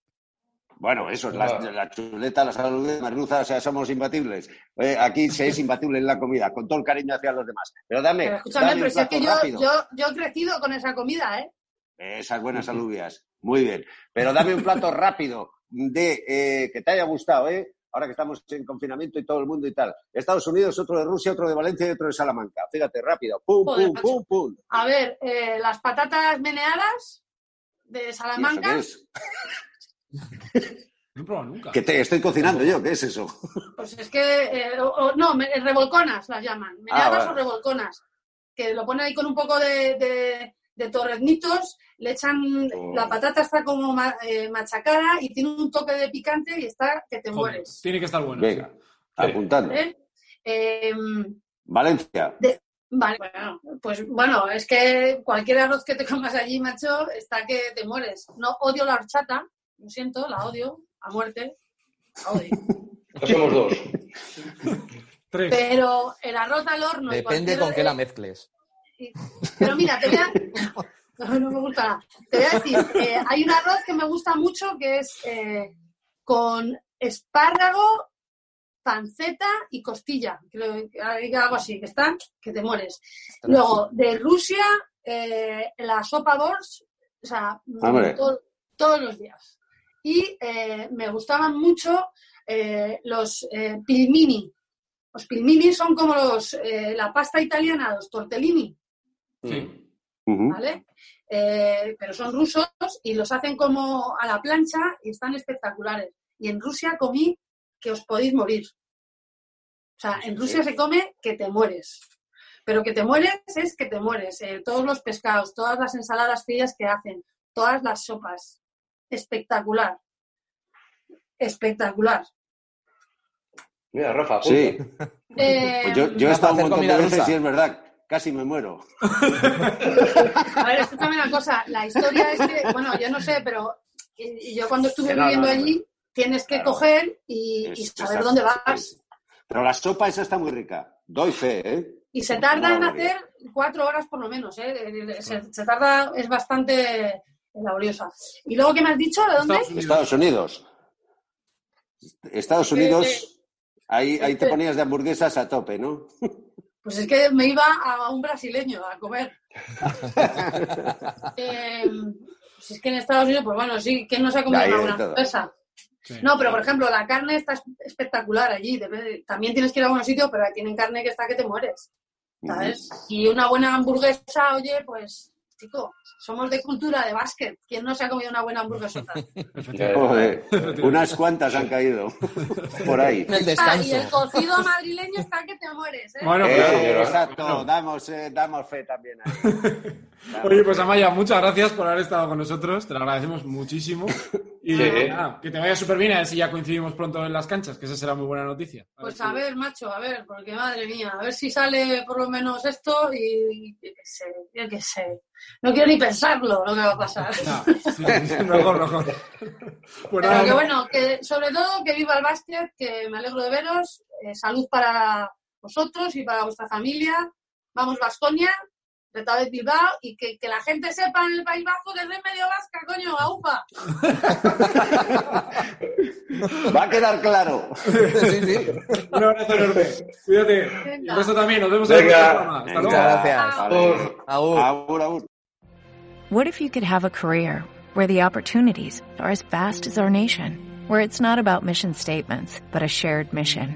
Bueno, eso es la, la chuleta, la salud, merluza, o sea, somos imbatibles. Eh, aquí se es imbatible en la comida, con todo el cariño hacia los demás. Pero dame, Pero escúchame, dame pero si es que yo, yo he crecido con esa comida, ¿eh? Esas buenas alubias. Muy bien. Pero dame un plato rápido de eh, que te haya gustado, ¿eh? Ahora que estamos en confinamiento y todo el mundo y tal. Estados Unidos, otro de Rusia, otro de Valencia y otro de Salamanca. Fíjate, rápido. Pum, Joder, pum, pum, pum. A ver, eh, las patatas meneadas de ¿Y eso Salamanca. qué es? No he probado nunca. Que te estoy cocinando yo, ¿qué es eso? Pues es que, eh, o- o- no, me- revolconas las llaman, meneadas Ah, vale. o revolconas, que lo ponen ahí con un poco de, de, de torreznitos, le echan, Oh. la patata está como ma- eh, machacada y tiene un toque de picante y está que te Joder, mueres. Tiene que estar bueno. Venga, sí. apuntando. ¿eh? Eh, Valencia. vale, bueno, pues bueno, es que cualquier arroz que te comas allí, macho, está que te mueres. No odio la horchata, lo siento, la odio a muerte, la odio. Somos dos. Tres. Pero el arroz al horno. Depende con qué la mezcles. Pero mira, te voy a... No, no me gusta nada. Te voy a decir, eh, hay un arroz que me gusta mucho que es eh, con espárrago, panceta y costilla. Creo que hay algo así, que está, que te mueres. Luego, de Rusia, eh, la sopa bors, o sea, Hombre. to- todos los días. Y eh, me gustaban mucho eh, los eh, pilmini. Los pilmini son como los, eh, la pasta italiana, los tortellini. Sí. ¿vale? Eh, pero son rusos y los hacen como a la plancha y están espectaculares. Y en Rusia comí que os podéis morir. O sea, en Rusia se come que te mueres. Pero que te mueres es que te mueres. Eh, todos los pescados, todas las ensaladas frías que hacen, todas las sopas. Espectacular. Espectacular. Mira, Rafa, apunta. Sí, Eh, pues yo, yo he estado un montón de veces rusa. y es verdad, casi me muero. A ver, escúchame una cosa. La historia es que, bueno, yo no sé, pero y, y yo cuando estuve no, viviendo no, no, allí, tienes que Claro. coger y, saber exacto, dónde vas. Pero la sopa esa está muy rica. Doy fe, ¿eh? Y se tarda en hacer cuatro horas por lo menos, ¿eh? Se, se tarda, es bastante laboriosa. ¿Y luego qué me has dicho? ¿De dónde? Estados Unidos. Estados Unidos, Eh, ahí, ahí te este- ponías de hamburguesas a tope, ¿no? Pues es que me iba a un brasileño a comer. Eh, pues es que en Estados Unidos, pues bueno, sí, ¿quién no se ha comido Ahí una hamburguesa? Sí. No, pero por ejemplo, la carne está es- espectacular allí. debe- también tienes que ir a buenos sitios, pero tienen carne que está que te mueres. ¿Sabes? Y una buena hamburguesa, oye, pues, chico, somos de cultura de básquet. ¿Quién no se ha comido una buena hamburguesa? Joder, unas cuantas han caído por ahí. El Ah, y el cocido madrileño está que te mueres, ¿eh? Bueno, Eh, claro, exacto, damos, eh, damos fe también. ahí. Oye, pues Amaya, muchas gracias por haber estado con nosotros, te lo agradecemos muchísimo. Y Sí. nada, que te vaya súper bien, a ver si ya coincidimos pronto en las canchas, que esa será muy buena noticia. Pues a ver, macho, a ver, porque madre mía, a ver si sale por lo menos esto y, y yo qué sé, yo qué sé. No quiero ni pensarlo lo que va a pasar. No, sí, mejor, mejor. Pero que bueno, que sobre todo que viva el básquet, que me alegro de veros, eh, salud para vosotros y para vuestra familia. Vamos, Vasconia, Retabet Bilbao, y que, que la gente sepa en el País Vasco que es de medio vasca, coño, aupa. Va a quedar claro. Sí, sí. un abrazo enorme. Cuídate. Venga. Y resto también, nos vemos en el Venga. próximo programa. Hasta luego. Muchas gracias. Agur, agur. What if you could have a career where the opportunities are as vast as our nation, where it's not about mission statements, but a shared mission?